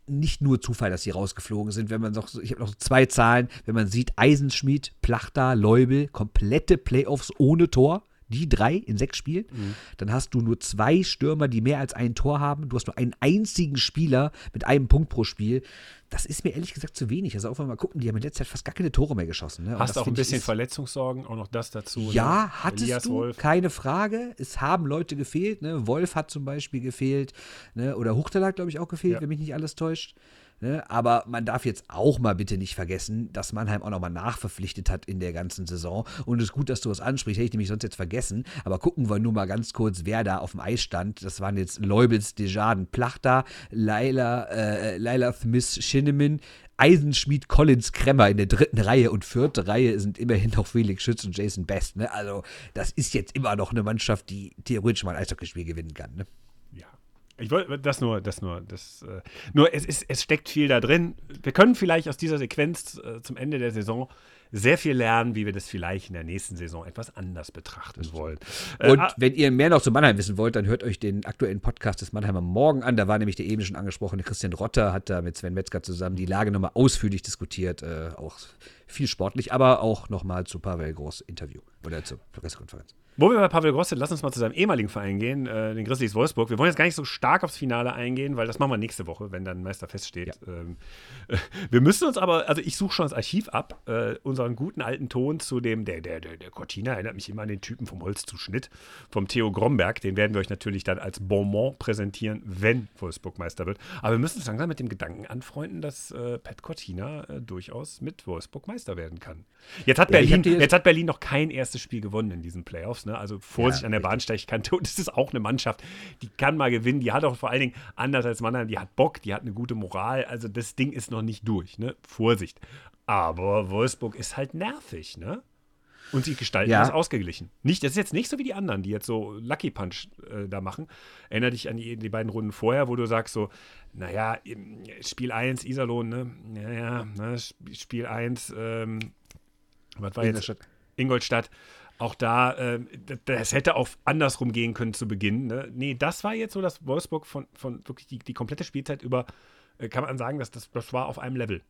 nicht nur Zufall, dass sie rausgeflogen sind, wenn man noch, ich habe noch zwei Zahlen, wenn man sieht, Eisenschmied, Plachta, Leubel, komplette Playoffs ohne Tor die drei in sechs Spielen, mhm. dann hast du nur zwei Stürmer, die mehr als ein Tor haben. Du hast nur einen einzigen Spieler mit einem Punkt pro Spiel. Das ist mir ehrlich gesagt zu wenig. Also auch wenn wir mal gucken, die haben in letzter Zeit fast gar keine Tore mehr geschossen. Ne? Hast du auch ein bisschen Verletzungssorgen, auch noch das dazu? Ja, ne? hattest Elias du, Wolf. keine Frage. Es haben Leute gefehlt. Ne? Wolf hat zum Beispiel gefehlt. Ne? Oder hat, glaube ich, auch gefehlt, ja. wenn mich nicht alles täuscht. Ne? Aber man darf jetzt auch mal bitte nicht vergessen, dass Mannheim auch nochmal nachverpflichtet hat in der ganzen Saison. Und es ist gut, dass du das ansprichst, hätte ich nämlich sonst jetzt vergessen. Aber gucken wir nur mal ganz kurz, wer da auf dem Eis stand. Das waren jetzt Leubels, Desjardins, Plachta, Laila, äh, Laila Smith, Shinneman, Eisenschmied, Collins, Kremmer in der dritten Reihe und vierte Reihe sind immerhin noch Felix Schütz und Jason Best. Ne? Also, das ist jetzt immer noch eine Mannschaft, die theoretisch mal ein Eishockeyspiel gewinnen kann. Ne? Ich wollte das nur, das nur, das äh, nur es ist, es steckt viel da drin. Wir können vielleicht aus dieser Sequenz äh, zum Ende der Saison sehr viel lernen, wie wir das vielleicht in der nächsten Saison etwas anders betrachten wollen. Äh, Und äh, wenn ihr mehr noch zu Mannheim wissen wollt, dann hört euch den aktuellen Podcast des Mannheimer Morgen an. Da war nämlich der eben schon angesprochene Christian Rotter, hat da mit Sven Metzger zusammen die Lage nochmal ausführlich diskutiert. Äh, auch viel sportlich, aber auch nochmal zu Pavel Groß Interview oder zur Pressekonferenz. Wo wir bei Pavel Groß sind, lass uns mal zu seinem ehemaligen Verein gehen, äh, den Grizzlies Wolfsburg. Wir wollen jetzt gar nicht so stark aufs Finale eingehen, weil das machen wir nächste Woche, wenn dann Meister feststeht. Ja. Ähm, äh, [laughs] wir müssen uns aber, also ich suche schon das Archiv ab, äh, unseren guten alten Ton zu dem, der, der, der, der Cortina erinnert mich immer an den Typen vom Holzzuschnitt, vom Theo Gromberg. Den werden wir euch natürlich dann als Bonbon präsentieren, wenn Wolfsburg Meister wird. Aber wir müssen uns langsam mit dem Gedanken anfreunden, dass äh, Pat Cortina äh, durchaus mit Wolfsburg Meister werden kann. Jetzt hat, ja, Berlin, jetzt hat Berlin noch kein erstes Spiel gewonnen in diesen Playoffs. Ne? Also Vorsicht ja, an der Bahnsteigkante. Und es ist auch eine Mannschaft, die kann mal gewinnen. Die hat auch vor allen Dingen, anders als Mannheim, die hat Bock, die hat eine gute Moral. Also das Ding ist noch nicht durch. Ne? Vorsicht. Aber Wolfsburg ist halt nervig, ne? Und sie gestalten ja. das ausgeglichen. Nicht, das ist jetzt nicht so wie die anderen, die jetzt so Lucky Punch äh, da machen. Erinner dich an die, die, beiden Runden vorher, wo du sagst so, naja, Spiel 1 Iserlohn, ne? Naja, ne? Spiel 1, ähm, was war jetzt? Ingolstadt auch da, äh, das hätte auch andersrum gehen können zu Beginn. Ne? Nee, das war jetzt so, dass Wolfsburg von, von wirklich die, die komplette Spielzeit über, äh, kann man sagen, dass das, das war auf einem Level.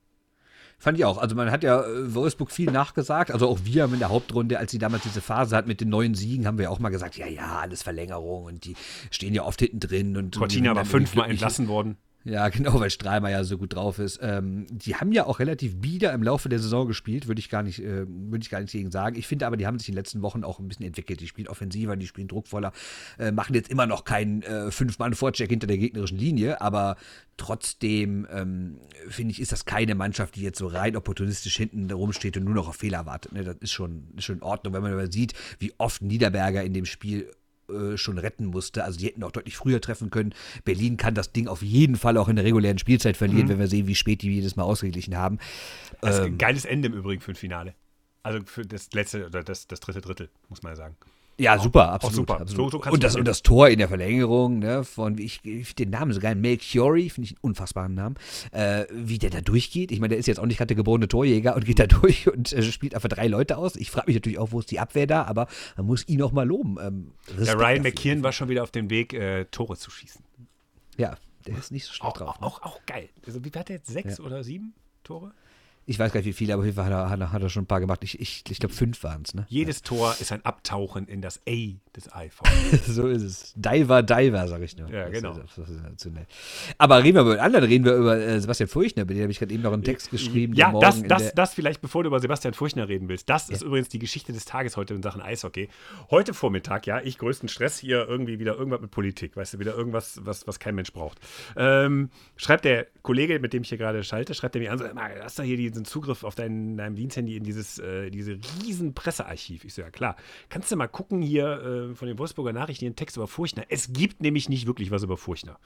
Fand ich auch. Also man hat ja äh, Wolfsburg viel nachgesagt. Also auch wir haben in der Hauptrunde, als sie damals diese Phase hat mit den neuen Siegen, haben wir auch mal gesagt, ja, ja, alles Verlängerung und die stehen ja oft hinten drin. Und Cortina war fünfmal entlassen worden. Ja, [laughs] genau, weil Strahlmeier so gut drauf ist. Ähm, die haben ja auch relativ bieder im Laufe der Saison gespielt, würde ich gar nicht, äh, würde ich gar nicht gegen sagen. Ich finde aber, die haben sich in den letzten Wochen auch ein bisschen entwickelt. Die spielen offensiver, die spielen druckvoller, äh, machen jetzt immer noch keinen äh, Fünf-Mann-Vorcheck hinter der gegnerischen Linie, aber trotzdem ähm, finde ich, ist das keine Mannschaft, die jetzt so rein opportunistisch hinten rumsteht und nur noch auf Fehler wartet. Ne? Das ist schon, ist schon in Ordnung, wenn man aber sieht, wie oft Niederberger in dem Spiel äh, schon retten musste. Also die hätten auch deutlich früher treffen können. Berlin kann das Ding auf jeden Fall auch in der regulären Spielzeit verlieren, mhm. wenn wir sehen, wie spät die jedes Mal ausgeglichen haben. Das ist ein ähm, geiles Ende im Übrigen für ein Finale. Also für das letzte oder das, das dritte Drittel, muss man ja sagen. Ja, super, absolut. super. absolut. So, so und, das, und das Tor in der Verlängerung, ne, von, ich, ich den Namen so geil, Melchiori, finde ich einen unfassbaren Namen, äh, wie der da durchgeht. Ich meine, der ist jetzt auch nicht gerade geborene Torjäger und geht da [laughs] durch und äh, spielt einfach drei Leute aus. Ich frage mich natürlich auch, wo ist die Abwehr da, aber man muss ihn auch mal loben. Ähm, der Ryan McKeon war schon wieder auf dem Weg, äh, Tore zu schießen. Ja, der ist nicht so schlecht auch, drauf. Ne? Auch, auch, geil. Also, wie hat er jetzt? Sechs ja. oder sieben Tore? Ich weiß gar nicht, wie viele, aber auf jeden Fall hat er, hat er, schon ein paar gemacht. Ich, ich, ich glaube, fünf waren es. Ne? Jedes ja. Tor ist ein Abtauchen in das A des iPhones. [laughs] so ist es. Diver, Diver, sage ich nur. Ja, genau. Das ist, das ist aber reden wir über anderen, reden wir über äh, Sebastian Furchner. Bei dem habe ich gerade eben noch einen Text geschrieben. Ja, das, das, das vielleicht, bevor du über Sebastian Furchner reden willst. Das ja. ist übrigens die Geschichte des Tages heute in Sachen Eishockey. Heute Vormittag, ja, ich größten Stress hier irgendwie wieder irgendwas mit Politik. Weißt du, wieder irgendwas, was, was kein Mensch braucht. Ähm, schreibt der Kollege, mit dem ich hier gerade schalte, schreibt er mir an, so, hast du hier diesen Zugriff auf dein dein, deinem Diensthandy in dieses äh, diese riesen Pressearchiv. Ich so, ja klar. Kannst du mal gucken hier äh, von den Wolfsburger Nachrichten, den Text über Furchtner. Es gibt nämlich nicht wirklich was über Furchtner.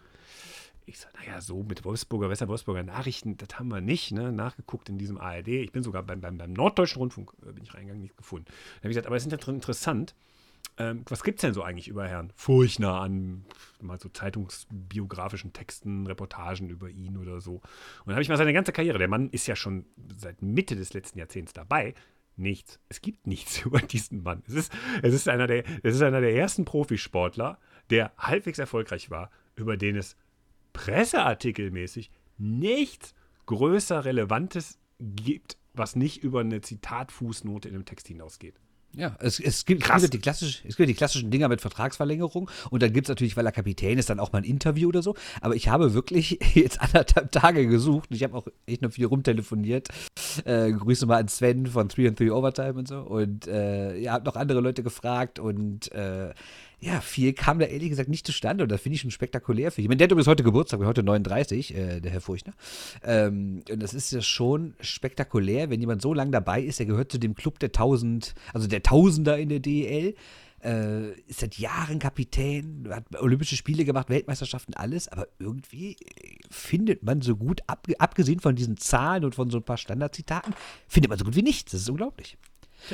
Ich sage, naja, so mit Wolfsburger, Wester Wolfsburger Nachrichten, das haben wir nicht, ne? nachgeguckt in diesem ARD. Ich bin sogar beim, beim, beim Norddeutschen Rundfunk, äh, bin ich reingegangen, nicht gefunden. Da habe ich gesagt, aber es ist interessant, ähm, was gibt es denn so eigentlich über Herrn Furchner an mal so zeitungsbiografischen Texten, Reportagen über ihn oder so? Und dann habe ich mal seine ganze Karriere, der Mann ist ja schon seit Mitte des letzten Jahrzehnts dabei, nichts. Es gibt nichts [laughs] über diesen Mann. Es ist, es ist, einer, der, es ist einer der ersten Profisportler, der halbwegs erfolgreich war, über den es presseartikelmäßig nichts größer Relevantes gibt, was nicht über eine Zitatfußnote in einem Text hinausgeht. Ja, es, es, gibt, es, gibt die klassisch, es gibt die klassischen Dinger mit Vertragsverlängerung und dann gibt es natürlich, weil er Kapitän ist, dann auch mal ein Interview oder so. Aber ich habe wirklich [laughs] jetzt anderthalb Tage gesucht und ich habe auch echt noch viel rumtelefoniert. Äh, Grüße mal an Sven von 3 and 3 Overtime und so. Und äh, ja, habe noch andere Leute gefragt und äh, ja, viel kam da ehrlich gesagt nicht zustande und das finde ich schon spektakulär für. Ich meine, der hat übrigens heute Geburtstag, heute 39, äh, der Herr Furchtner. Ähm, und das ist ja schon spektakulär, wenn jemand so lange dabei ist, der gehört zu dem Club der Tausend, also der Tausender in der DEL. Äh, ist seit Jahren Kapitän, hat Olympische Spiele gemacht, Weltmeisterschaften, alles, aber irgendwie findet man so gut, ab, abgesehen von diesen Zahlen und von so ein paar Standardzitaten, findet man so gut wie nichts. Das ist unglaublich.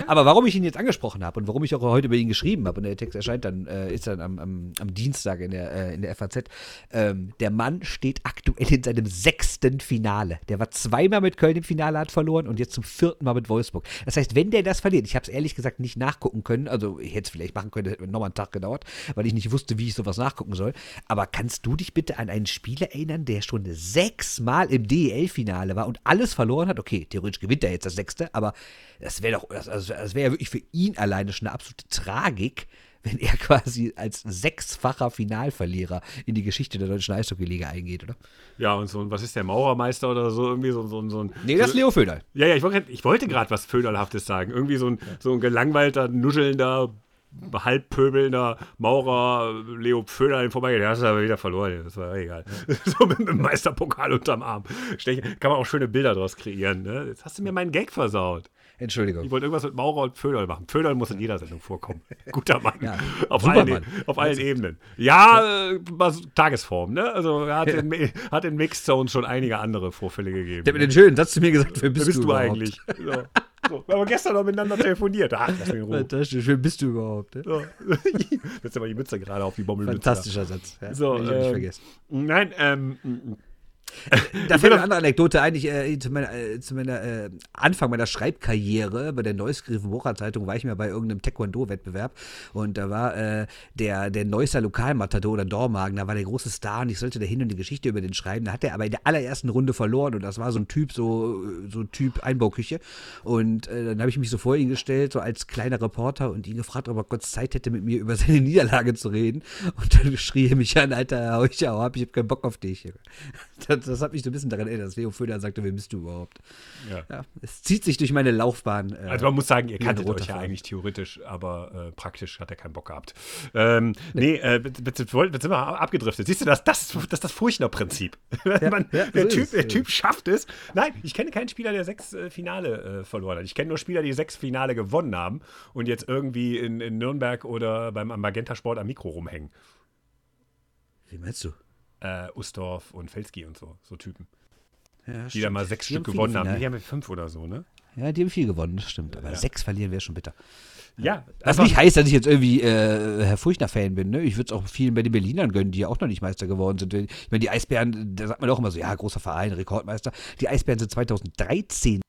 Aber warum ich ihn jetzt angesprochen habe und warum ich auch heute über ihn geschrieben habe, und der Text erscheint dann, äh, ist dann am, am, am, Dienstag in der, äh, in der FAZ, ähm, der Mann steht aktuell in seinem sechsten Finale. Der war zweimal mit Köln im Finale, hat verloren und jetzt zum vierten Mal mit Wolfsburg. Das heißt, wenn der das verliert, ich habe es ehrlich gesagt nicht nachgucken können, also ich hätte es vielleicht machen können, hätte nochmal einen Tag gedauert, weil ich nicht wusste, wie ich sowas nachgucken soll. Aber kannst du dich bitte an einen Spieler erinnern, der schon sechsmal im DEL-Finale war und alles verloren hat? Okay, theoretisch gewinnt er jetzt das sechste, aber das wäre doch, das, also, das wäre ja wirklich für ihn alleine schon eine absolute Tragik, wenn er [laughs] quasi als sechsfacher Finalverlierer in die Geschichte der deutschen Eishockey-Liga eingeht, oder? Ja, und so, was ist der Maurermeister oder so? Irgendwie so, so, so ein. Nee, das ist Leo Föderl. Ja, ja, ich wollte, ich wollte gerade was Föderlhaftes sagen. Irgendwie so ein, so ein gelangweilter, nuschelnder, halbpöbelnder Maurer Leo Föder den vorbei, der hast du aber wieder verloren. Das war egal. [laughs] So mit, mit, dem Meisterpokal unterm Arm. Kann man auch schöne Bilder draus kreieren. Ne? Jetzt hast du mir meinen Gag versaut. Entschuldigung. Ich wollte irgendwas mit Maurer und Pföderl machen. Pföderl muss in jeder Sendung vorkommen. [laughs] Guter Mann. Ja, auf, allen, e- auf allen Ebenen. Ja, äh, Tagesform, ne? Also er hat, ja. in, hat in Mixzone schon einige andere Vorfälle gegeben. Der hat mir den schönen Satz zu mir gesagt, wer bist, wer bist du, du eigentlich? So. So, wir haben gestern noch miteinander telefoniert. Ach, lass mich in Ruhe. Fantastisch, wer bist du überhaupt? Ne? So. [laughs] Jetzt aber die Mütze gerade auf die Bommelmütze. Fantastischer Satz. Ja, so, ähm, nicht vergessen. Nein, ähm, Da fällt eine andere Anekdote ein. Ich, äh, zu meiner, äh, zu meiner äh, Anfang meiner Schreibkarriere bei der Neuskriven Wocherzeitung war ich mal bei irgendeinem Taekwondo-Wettbewerb und da war äh, der, der Neusser Lokalmatador oder Dormagen, da war der große Star und ich sollte da hin und die Geschichte über den schreiben. Da hat er aber in der allerersten Runde verloren und das war so ein Typ, so, so ein Typ Einbauküche. Und äh, dann habe ich mich so vor ihn gestellt, so als kleiner Reporter und ihn gefragt, ob er kurz Zeit hätte, mit mir über seine [laughs] Niederlage zu reden. Und dann schrie er mich an, Alter, hau ich ab, ich habe keinen Bock auf dich. [laughs] Das, das, hat mich so ein bisschen daran erinnert, dass Leo Föder sagte, wer bist du überhaupt? Ja. ja es zieht sich durch meine Laufbahn. Äh, also man muss sagen, ihr kanntet euch ja eigentlich theoretisch, aber äh, praktisch hat er keinen Bock gehabt. Ähm, nee, äh, jetzt, sind wir abgedriftet. Siehst du, das, das, das ist das Furchtner-Prinzip. [laughs] Ja, Man, ja, der, typ, der Typ schafft es. Nein, ich kenne keinen Spieler, der sechs äh, Finale äh, verloren hat. Ich kenne nur Spieler, die sechs Finale gewonnen haben und jetzt irgendwie in, in Nürnberg oder beim Magenta Sport am Mikro rumhängen. Wie meinst du? Äh, Ustorf und Felski und so, so Typen. Ja, die da mal sechs die Stück gewonnen haben. Die haben fünf oder so, ne? Ja, die haben viel gewonnen, das stimmt. Aber ja. sechs verlieren wäre schon bitter. Ja. Was nicht heißt, dass ich jetzt irgendwie äh, Herr Furchtner-Fan bin. Ne? Ich würde es auch vielen bei den Berlinern gönnen, die ja auch noch nicht Meister geworden sind. Ich meine, die Eisbären, da sagt man auch immer so, ja, großer Verein, Rekordmeister. Die Eisbären sind 2013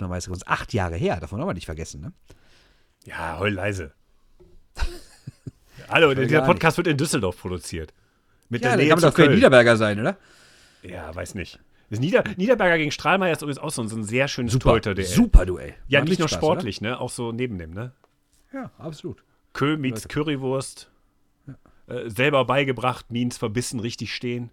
Meister geworden. Acht Jahre her, davon haben wir nicht vergessen. Ne? Ja, heul leise. [laughs] Hallo, dieser Podcast wird in Düsseldorf produziert. Mit ja, der Nähe kann man doch kein Niederberger sein, oder? Ja, weiß nicht. Nieder Niederberger gegen Strahlmeier ist übrigens auch so ein, sehr schönes super, Torhüter-Duell. Super Duell. Ja, War nicht nur Spaß, sportlich, oder? ne? Auch so neben dem, ne? Ja, absolut. Kö meets Currywurst. Ja. Äh, selber beigebracht, means verbissen, richtig stehen.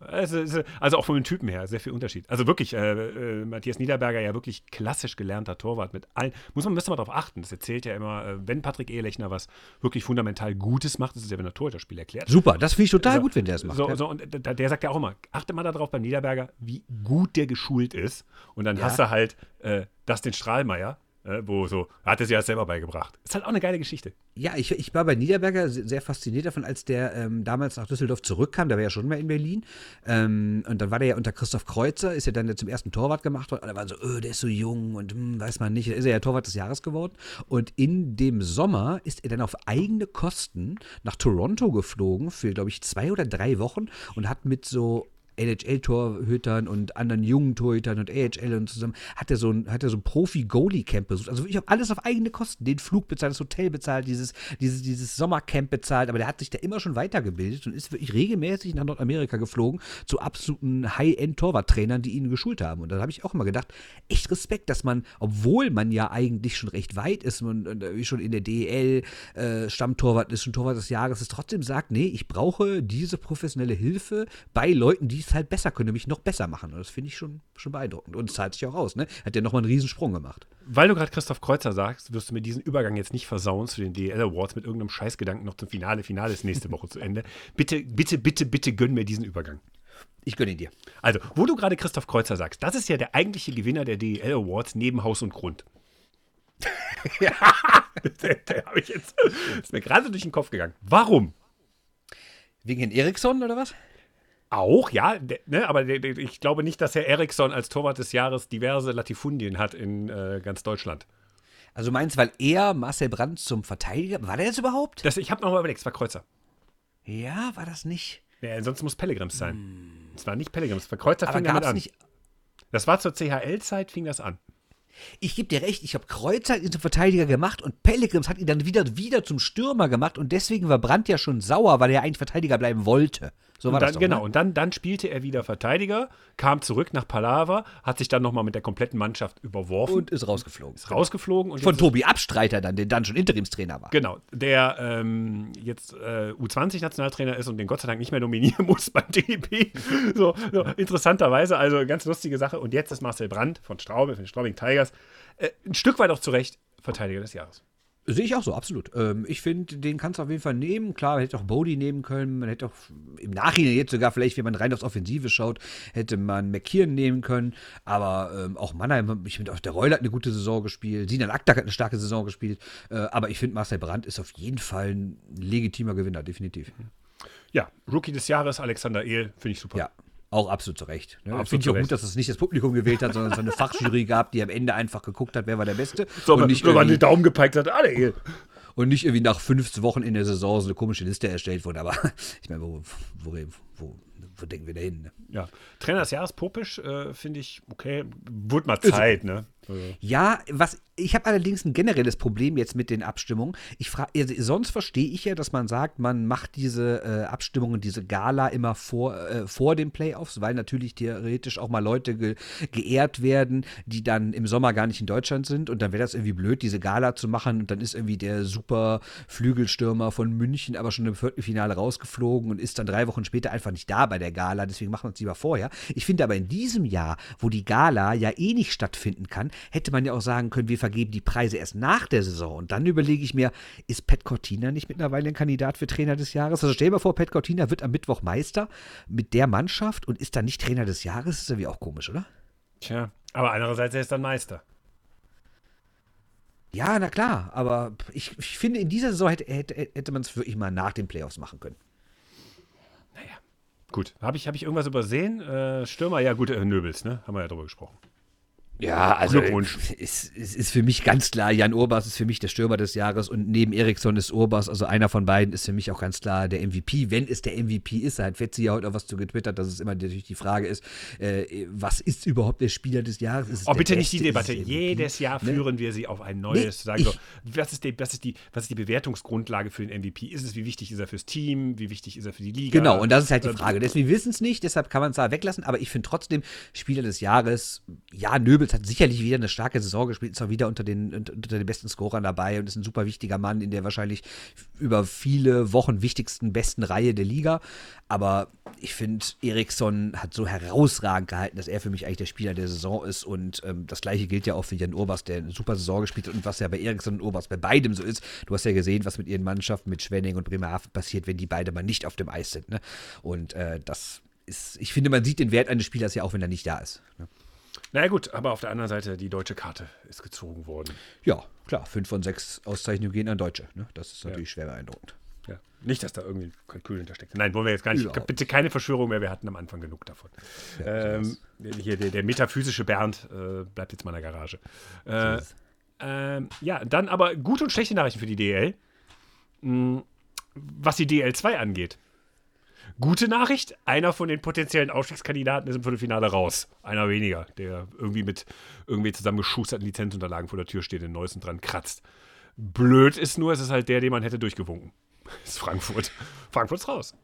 Also, also, auch von den Typen her, sehr viel Unterschied. Also wirklich, äh, äh, Matthias Niederberger ja wirklich klassisch gelernter Torwart mit allen. Muss man, müsste man darauf achten. Das erzählt ja immer, äh, wenn Patrick Ehlechner was wirklich fundamental Gutes macht, das ist ja, wenn er Torhüter-Spiel erklärt. Super, das finde ich total so, gut, wenn der es macht. So, so, und der, der sagt ja auch immer, achte mal darauf beim Niederberger, wie gut der geschult ist. Und dann ja. hast du halt äh, das den Strahlmeier, äh, wo so, hat er sich ja selber beigebracht. Ist halt auch eine geile Geschichte. Ja, ich, ich war bei Niederberger sehr fasziniert davon, als der ähm, damals nach Düsseldorf zurückkam, der war ja schon mal in Berlin. Ähm, und dann war der ja unter Christoph Kreuzer, ist ja dann zum ersten Torwart gemacht worden. Und er war so, öh, der ist so jung und hm, weiß man nicht. Ist er ja Torwart des Jahres geworden. Und in dem Sommer ist er dann auf eigene Kosten nach Toronto geflogen für, glaube ich, zwei oder drei Wochen und hat mit so NHL-Torhütern und anderen jungen Torhütern und AHL und zusammen, hat er so ein, hat er so ein Profi-Goalie-Camp besucht. Also ich habe alles auf eigene Kosten. Den Flug bezahlt, das Hotel bezahlt, dieses, dieses, dieses Sommercamp bezahlt. Aber der hat sich da immer schon weitergebildet und ist wirklich regelmäßig nach Nordamerika geflogen zu absoluten High-End-Torwarttrainern, die ihn geschult haben. Und da habe ich auch immer gedacht, echt Respekt, dass man, obwohl man ja eigentlich schon recht weit ist und, und äh, schon in der DEL äh, Stammtorwart ist, schon Torwart des Jahres ist, trotzdem sagt, nee, ich brauche diese professionelle Hilfe bei Leuten, die es halt besser können, nämlich noch besser machen. Und das finde ich schon, schon beeindruckend. Und es zahlt sich auch aus, ne? Hat ja nochmal einen Riesensprung gemacht. Weil du gerade Christoph Kreuzer sagst, wirst du mir diesen Übergang jetzt nicht versauen zu den DL Awards mit irgendeinem Scheißgedanken noch zum Finale. Finale ist nächste Woche zu Ende. Bitte, bitte, bitte, bitte gönn mir diesen Übergang. Ich gönne ihn dir. Also, wo du gerade Christoph Kreuzer sagst, das ist ja der eigentliche Gewinner der DL Awards neben Haus und Grund. [laughs] ja, der, der habe ich jetzt. Ist mir gerade durch den Kopf gegangen. Warum? Wegen Herrn Eriksson oder was? Auch, ja, ne, aber ich glaube nicht, dass Herr Eriksson als Torwart des Jahres diverse Latifundien hat in äh, ganz Deutschland. Also meinst du, weil er Marcel Brandt zum Verteidiger, war der jetzt überhaupt? Das, ich habe nochmal überlegt, es war Kreuzer. Ja, war das nicht? Ja, sonst muss Pellegrims sein. Hm. Es war nicht Pellegrims, es war Kreuzer aber fing damit an. Nicht das war zur CHL-Zeit, fing das an. Ich gebe dir recht, ich habe Kreuzer ihn zum Verteidiger gemacht und Pellegrims hat ihn dann wieder, wieder zum Stürmer gemacht und deswegen war Brandt ja schon sauer, weil er eigentlich Verteidiger bleiben wollte. So war dann, das doch, Genau, ne? und dann, dann spielte er wieder Verteidiger, kam zurück nach Palaver, hat sich dann nochmal mit der kompletten Mannschaft überworfen. Und ist rausgeflogen. Ist rausgeflogen. Und Von Tobi Abstreiter dann, der dann schon Interimstrainer war. Genau, der ähm, jetzt äh, U20-Nationaltrainer ist und den Gott sei Dank nicht mehr nominieren [laughs] muss beim DEB. so, so, interessanterweise, also ganz lustige Sache. Und jetzt ist Marcel Brandt von Straube, von den Straubing Tigers, äh, ein Stück weit auch zurecht Verteidiger des Jahres. Sehe ich auch so, absolut. Ähm, ich finde, den kannst du auf jeden Fall nehmen. Klar, man hätte auch Bodie nehmen können. Man hätte auch im Nachhinein jetzt sogar vielleicht, wenn man rein aufs Offensive schaut, hätte man McKeon nehmen können. Aber ähm, auch Mannheim, ich finde auch der Reul hat eine gute Saison gespielt. Sinan Aktak hat eine starke Saison gespielt. Äh, aber ich finde, Marcel Brandt ist auf jeden Fall ein legitimer Gewinner, definitiv. Ja, Rookie des Jahres, Alexander Ehl, finde ich super. Ja, auch absolut zu Recht. Ne? Finde ich auch gut, dass es nicht das Publikum gewählt hat, sondern es eine Fachjury gab, die am Ende einfach geguckt hat, wer war der Beste. So, und nicht man den Daumen gepeigt hat, alle. Und nicht irgendwie nach 15 Wochen in der Saison so eine komische Liste erstellt wurde. Aber [laughs] ich meine, wo, wo, wo, wo denken wir da hin? Ne? Ja. Trainer des Jahres, Popisch, äh, finde ich, okay, wurde mal Zeit, ne? Ja, was ich habe allerdings ein generelles Problem jetzt mit den Abstimmungen. Ich frage, also sonst verstehe ich ja, dass man sagt, man macht diese äh, Abstimmungen, diese Gala immer vor, äh, vor den Playoffs, weil natürlich theoretisch auch mal Leute ge geehrt werden, die dann im Sommer gar nicht in Deutschland sind. Und dann wäre das irgendwie blöd, diese Gala zu machen. Und dann ist irgendwie der super Flügelstürmer von München aber schon im Viertelfinale rausgeflogen und ist dann drei Wochen später einfach nicht da bei der Gala. Deswegen machen wir es lieber vorher. Ich finde aber in diesem Jahr, wo die Gala ja eh nicht stattfinden kann, hätte man ja auch sagen können, wir vergeben die Preise erst nach der Saison. Und dann überlege ich mir, ist Pat Cortina nicht mittlerweile ein Kandidat für Trainer des Jahres? Also stell dir mal vor, Pat Cortina wird am Mittwoch Meister mit der Mannschaft und ist dann nicht Trainer des Jahres. Das ist irgendwie auch komisch, oder? Tja, aber andererseits er ist dann Meister. Ja, na klar, aber ich, ich finde, in dieser Saison hätte, hätte, hätte man es wirklich mal nach den Playoffs machen können. Naja, gut. Habe ich, hab ich irgendwas übersehen? Äh, Stürmer, ja gut, äh, Nöbels, ne? Haben wir ja drüber gesprochen. Ja, also es ist, ist, für mich ganz klar, Jan Urbas ist für mich der Stürmer des Jahres und neben Eriksson ist Urbas, also einer von beiden ist für mich auch ganz klar der MVP. Wenn es der MVP ist, hat Fetzi ja heute auch was zu getwittert, dass es immer natürlich die Frage ist, äh, was ist überhaupt der Spieler des Jahres? oh, bitte nicht die Debatte. Jedes Jahr ne? führen wir sie auf ein neues. Nee, sagen so, was, ist die, was, ist die, was ist die Bewertungsgrundlage für den MVP? Ist es, wie wichtig ist er fürs Team? Wie wichtig ist er für die Liga? Genau, und das ist halt die ähm, Frage. Deswegen wissen es nicht, deshalb kann man es da weglassen, aber ich finde trotzdem, Spieler des Jahres, ja, Nöbel Schulz hat sicherlich wieder eine starke Saison gespielt, ist auch wieder unter den, unter den besten Scorern dabei und ist ein super wichtiger Mann in der wahrscheinlich über viele Wochen wichtigsten, besten Reihe der Liga. Aber ich finde, Eriksson hat so herausragend gehalten, dass er für mich eigentlich der Spieler der Saison ist. Und ähm, das gleiche gilt ja auch für Jan Urbas, der eine super Saison gespielt hat und was ja bei Eriksson und Urbas bei beidem so ist. Du hast ja gesehen, was mit ihren Mannschaften, mit Schwenning und Bremerhaven passiert, wenn die beide mal nicht auf dem Eis sind. Ne? Und äh, das ist, ich finde, man sieht den Wert eines Spielers ja auch, wenn er nicht da ist. Ne? Naja gut, aber auf der anderen Seite, die deutsche Karte ist gezogen worden. Ja, klar, fünf von sechs Auszeichnungen gehen an Deutsche. Ne? Das ist natürlich ja. schwer beeindruckend. Ja. Nicht, dass da irgendwie ein Kalkül hintersteckt. Nein, wollen wir jetzt gar nicht. Überhaupt. Bitte keine Verschwörung mehr, wir hatten am Anfang genug davon. Ja, ähm, hier, der, der, metaphysische Bernd äh, bleibt jetzt mal in der Garage. Äh, ähm, ja, dann aber gute und schlechte Nachrichten für die DL. Hm, was die DL2 angeht. Gute Nachricht, einer von den potenziellen Aufstiegskandidaten ist im Viertelfinale raus. Einer weniger, der irgendwie mit irgendwie zusammengeschusterten Lizenzunterlagen vor der Tür steht, den neuesten dran kratzt. Blöd ist nur, es ist halt der, den man hätte durchgewunken. Das [laughs] ist Frankfurt. Frankfurt ist raus.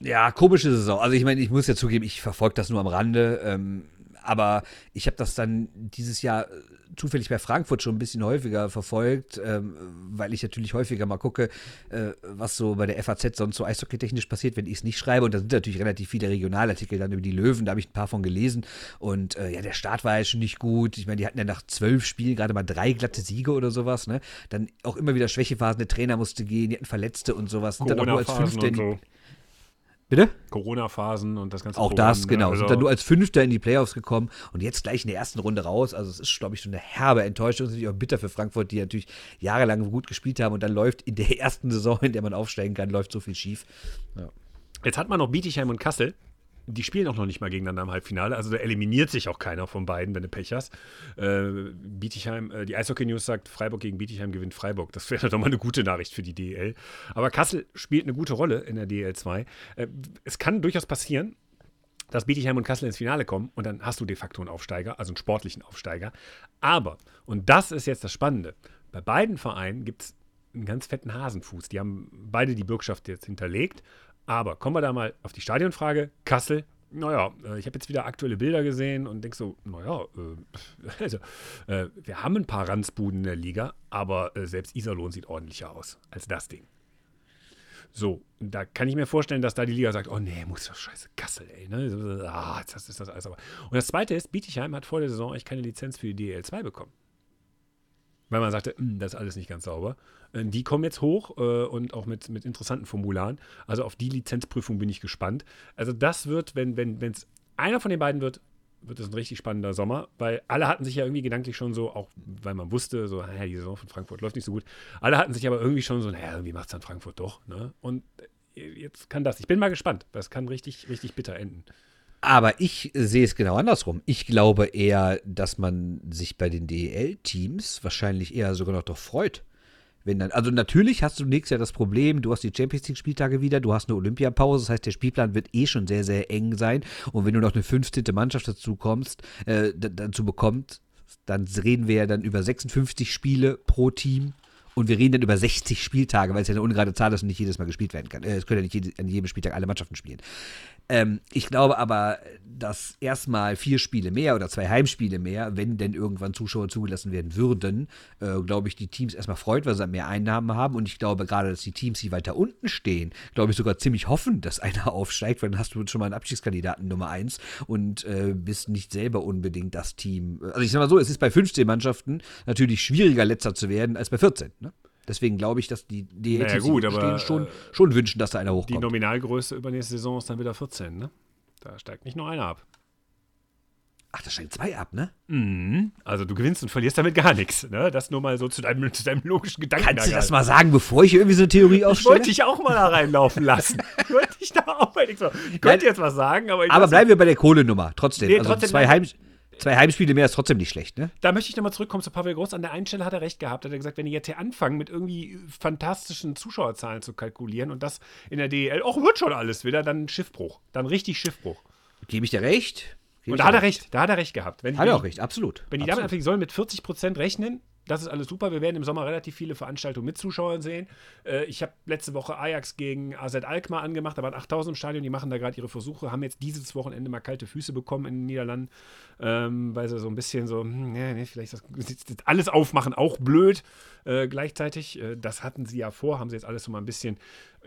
Ja, komische Saison. Also ich meine, ich muss ja zugeben, ich verfolge das nur am Rande. Ähm, aber ich habe das dann dieses Jahr äh, zufällig bei Frankfurt schon ein bisschen häufiger verfolgt, ähm, weil ich natürlich häufiger mal gucke, äh, was so bei der FAZ sonst so eishockeytechnisch passiert, wenn ich es nicht schreibe. Und da sind natürlich relativ viele Regionalartikel dann über die Löwen, da habe ich ein paar von gelesen. Und äh, ja, der Start war ja schon nicht gut. Ich meine, die hatten ja nach zwölf Spielen gerade mal drei glatte Siege oder sowas. Ne? Dann auch immer wieder Schwächephasen, der Trainer musste gehen, die hatten Verletzte und sowas. Sind dann auch nur als Fünfte. So. Bitte? Corona-Phasen und das ganze Auch Programm, das, ne? genau. Also sind dann nur als Fünfter in die Playoffs gekommen und jetzt gleich in der ersten Runde raus. Also es ist, glaube ich, schon eine herbe Enttäuschung. Es ist natürlich auch bitter für Frankfurt, die natürlich jahrelang gut gespielt haben und dann läuft in der [laughs] ersten Saison, in der man aufsteigen kann, läuft so viel schief. Ja. Jetzt hat man noch Bietigheim und Kassel die spielen auch noch nicht mal gegeneinander im Halbfinale. Also da eliminiert sich auch keiner von beiden, wenn du Pech hast. Äh, Bietigheim, äh, die Eishockey News sagt, Freiburg gegen Bietigheim gewinnt Freiburg. Das wäre [laughs] doch mal eine gute Nachricht für die DL. Aber Kassel spielt eine gute Rolle in der DL 2. Äh, es kann durchaus passieren, dass Bietigheim und Kassel ins Finale kommen und dann hast du de facto einen Aufsteiger, also einen sportlichen Aufsteiger. Aber, und das ist jetzt das Spannende, bei beiden Vereinen gibt es einen ganz fetten Hasenfuß. Die haben beide die Bürgschaft jetzt hinterlegt aber kommen wir da mal auf die Stadionfrage. Kassel, naja, äh, ich habe jetzt wieder aktuelle Bilder gesehen und denke so, naja, äh, [laughs] also, äh, wir haben ein paar Ranzbuden in der Liga, aber äh, selbst Iserlohn sieht ordentlicher aus als das Ding. So, da kann ich mir vorstellen, dass da die Liga sagt, oh nee, muss das scheiße Kassel, ey. Ne? Ah, das ist das alles aber. Und das zweite ist, Bietigheim hat vor der Saison eigentlich keine Lizenz für die DL2 bekommen weil man sagte, hm, das ist alles nicht ganz sauber. Äh, die kommen jetzt hoch äh, und auch mit, mit interessanten Formularen. Also auf die Lizenzprüfung bin ich gespannt. Also das wird, wenn es wenn, einer von den beiden wird, wird es ein richtig spannender Sommer, weil alle hatten sich ja irgendwie gedanklich schon so, auch weil man wusste, so, naja, die Saison von Frankfurt läuft nicht so gut. Alle hatten sich aber irgendwie schon so, naja, irgendwie macht es dann Frankfurt doch. Ne? Und äh, jetzt kann das. Ich bin mal gespannt. Das kann richtig, richtig bitter enden. Aber ich sehe es genau andersrum. Ich glaube eher, dass man sich bei den DEL-Teams wahrscheinlich eher sogar noch doch freut, Wenn dann, also natürlich hast du nächstes Jahr das Problem, du hast die Champions League Spieltage wieder, du hast eine Olympiapause, das heißt, der Spielplan wird eh schon sehr, sehr eng sein. Und wenn du noch eine 15. Mannschaft dazu kommst, äh, dazu bekommst, dann reden wir ja dann über 56 Spiele pro Team und wir reden dann über 60 Spieltage, weil es ja eine ungerade Zahl ist und nicht jedes Mal gespielt werden kann. Äh, es können ja nicht jede, an jedem Spieltag alle Mannschaften spielen. Ähm, ich glaube aber, dass erstmal vier Spiele mehr oder zwei Heimspiele mehr, wenn denn irgendwann Zuschauer zugelassen werden würden, äh, glaube ich, die Teams erstmal freut, weil sie mehr Einnahmen haben. Und ich glaube gerade, dass die Teams, die weiter unten stehen, glaube ich sogar ziemlich hoffen, dass [laughs] einer aufsteigt, weil dann hast du schon mal einen Abstiegskandidaten Nummer eins und äh, bist nicht selber unbedingt das Team. Also ich sag mal so, es ist bei 15 Mannschaften natürlich schwieriger, letzter zu werden als bei 14. Ne? Deswegen glaube ich, dass die die Naja, gut, aber, schon, schon wünschen, dass da einer Die hochkommt. Nominalgröße übernächste Saison ist dann wieder 14, ne? Da steigt nicht nur einer ab. Ach, da steigen zwei ab, ne? Mhm. Also du gewinnst und verlierst damit gar nichts. Ne? Das nur mal so zu deinem, zu deinem logischen Gedanken. Kannst du das mal sagen, bevor ich irgendwie so eine Theorie Ich aufstelle? wollte dich auch mal da reinlaufen lassen. [laughs] Ich wollte dich da auch mal nicht so. Ich könnte jetzt was sagen, aber ich Aber bleiben wir bei der Kohlenummer, trotzdem. Nee, also trotzdem zwei, Heim, zwei Heimspiele mehr ist trotzdem nicht schlecht, ne? Da möchte ich nochmal zurückkommen zu Pavel Groß. An der einen Stelle hat er recht gehabt. Hat er gesagt, wenn die jetzt hier anfangen, mit irgendwie fantastischen Zuschauerzahlen zu kalkulieren und das in der DEL, auch wird schon alles wieder, dann Schiffbruch. Dann richtig Schiffbruch. Gebe ich dir recht? Gebe Und da hat er recht. Da hat er recht gehabt. Wenn, Hat er auch recht, absolut. Wenn die damit anfangen sollen, mit 40 Prozent rechnen, das ist alles super. Wir werden im Sommer relativ viele Veranstaltungen mit Zuschauern sehen. Äh, ich habe letzte Woche Ajax gegen AZ Alkmaar angemacht. Da waren 8000 im Stadion. Die machen da gerade ihre Versuche. Haben jetzt dieses Wochenende mal kalte Füße bekommen in den Niederlanden, ähm, weil sie so ein bisschen so, hm, nee, nee, vielleicht das, alles aufmachen, auch blöd. Äh, gleichzeitig, äh, das hatten sie ja vor, haben sie jetzt alles so mal ein bisschen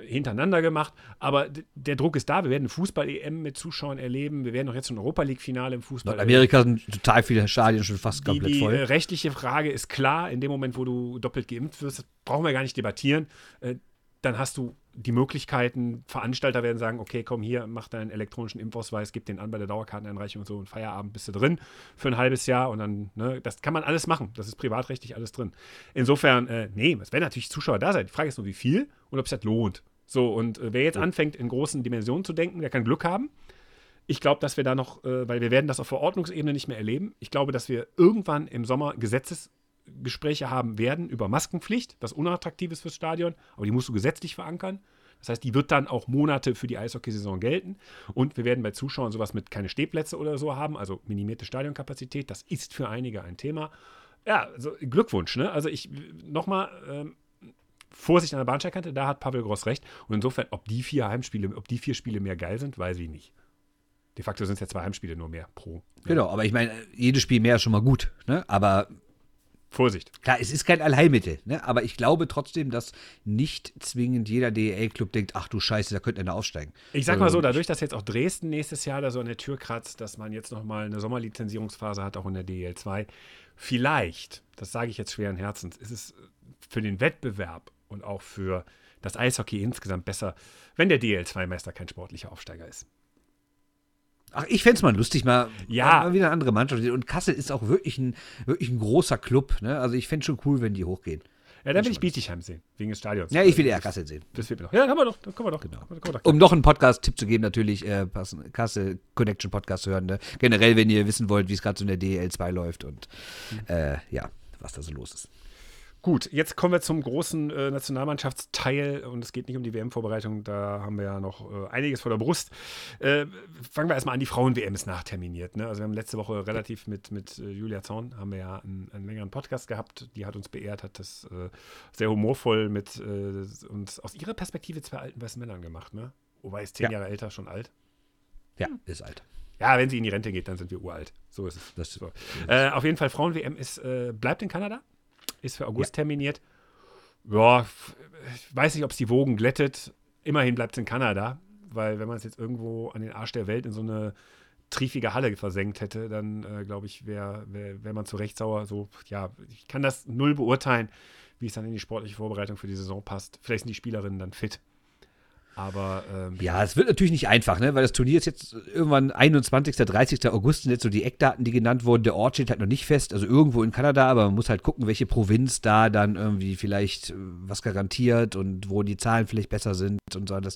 hintereinander gemacht. Aber der Druck ist da. Wir werden eine Fußball-EM mit Zuschauern erleben. Wir werden doch jetzt ein Europa-League-Finale im Fußball erleben. Nordamerika sind total viele Stadien schon fast Die, komplett die äh, voll. rechtliche Frage ist klar, in dem Moment, wo du doppelt geimpft wirst, das brauchen wir gar nicht debattieren. Äh, dann hast du die Möglichkeiten, Veranstalter werden sagen, okay, komm hier, mach deinen elektronischen Impfausweis, gib den an bei der Dauerkarteneinreichung und so und Feierabend bist du drin für ein halbes Jahr und dann, ne, das kann man alles machen. Das ist privatrechtlich alles drin. Insofern, äh, nee, es werden natürlich Zuschauer da sein. Die Frage ist nur, wie viel und ob es das lohnt. So, und äh, wer jetzt anfängt, in großen Dimensionen zu denken, der kann Glück haben. Ich glaube, dass wir da noch, äh, weil wir werden das auf Verordnungsebene nicht mehr erleben. Ich glaube, dass wir irgendwann im Sommer Gesetzesgespräche haben werden über Maskenpflicht, was unattraktiv ist fürs Stadion, aber die musst du gesetzlich verankern. Das heißt, die wird dann auch Monate für die Eishockeysaison gelten. Und wir werden bei Zuschauern sowas mit keine Stehplätze oder so haben, also minimierte Stadionkapazität. Das ist für einige ein Thema. Ja, also Glückwunsch, ne? Also ich nochmal, ähm, Vorsicht an der Bahnsteigkante, da hat Pavel Gross recht. Und insofern, ob die vier Heimspiele, ob die vier Spiele mehr geil sind, weiß ich nicht. De facto sind es ja zwei Heimspiele nur mehr pro. Genau, aber ich meine, jedes Spiel mehr ist schon mal gut, ne? Aber Vorsicht. klar, es ist kein Allheilmittel, ne? Aber ich glaube trotzdem, dass nicht zwingend jeder DEL-Club denkt, ach du Scheiße, da könnte einer aufsteigen. Ich sag mal so, Ähm, dadurch, dass jetzt auch Dresden nächstes Jahr da so an der Tür kratzt, dass man jetzt nochmal eine Sommerlizenzierungsphase hat, auch in der DEL 2, vielleicht, das sage ich jetzt schweren Herzens, ist es für den Wettbewerb und auch für das Eishockey insgesamt besser, wenn der DEL 2-Meister kein sportlicher Aufsteiger ist. Ach, ich fände es mal lustig, mal, Ja. mal wieder eine andere Mannschaft. Und Kassel ist auch wirklich ein, wirklich ein großer Club, ne? Also ich fände schon cool, wenn die hochgehen. Ja, dann will ich Bietigheim sehen, wegen des Stadions. Ja, ich will eher Kassel sehen. Das fehlt mir noch. Ja, dann haben wir doch. Dann können wir doch. Genau. Können wir doch Um noch einen Podcast-Tipp zu geben, natürlich äh, passen, Kassel Connection Podcast zu hören. Ne? Generell, wenn ihr wissen wollt, wie es gerade so in der DEL 2 läuft und äh, ja, was da so los ist. Gut, jetzt kommen wir zum großen äh, Nationalmannschaftsteil und es geht nicht um die WM-Vorbereitung, da haben wir ja noch äh, einiges vor der Brust. Äh, fangen wir erstmal an, die Frauen-WM ist nachterminiert. Ne? Also wir haben letzte Woche relativ mit, mit äh, Julia Zorn, haben wir ja einen, einen längeren Podcast gehabt, die hat uns beehrt, hat das äh, sehr humorvoll mit äh, uns aus ihrer Perspektive zwei alten weißen Männern gemacht. Ne? Wobei ist zehn Ja. Jahre älter, schon alt. Ja, ist alt. Ja, wenn sie in die Rente geht, dann sind wir uralt. So ist es. Das- so. Äh, auf jeden Fall, Frauen-WM ist, bleibt in Kanada, ist für August terminiert. Ja, ich weiß nicht, ob es die Wogen glättet. Immerhin bleibt es in Kanada, weil wenn man es jetzt irgendwo an den Arsch der Welt in so eine triefige Halle versenkt hätte, dann äh, glaube ich, wäre wär, wär man zu Recht sauer. So, ja, ich kann das null beurteilen, wie es dann in die sportliche Vorbereitung für die Saison passt. Vielleicht sind die Spielerinnen dann fit. Aber ähm, ja, es wird natürlich nicht einfach, ne? weil das Turnier ist jetzt irgendwann 21., 30. August sind jetzt so die Eckdaten, die genannt wurden. Der Ort steht halt noch nicht fest, also irgendwo in Kanada, aber man muss halt gucken, welche Provinz da dann irgendwie vielleicht äh, was garantiert und wo die Zahlen vielleicht besser sind und so alles.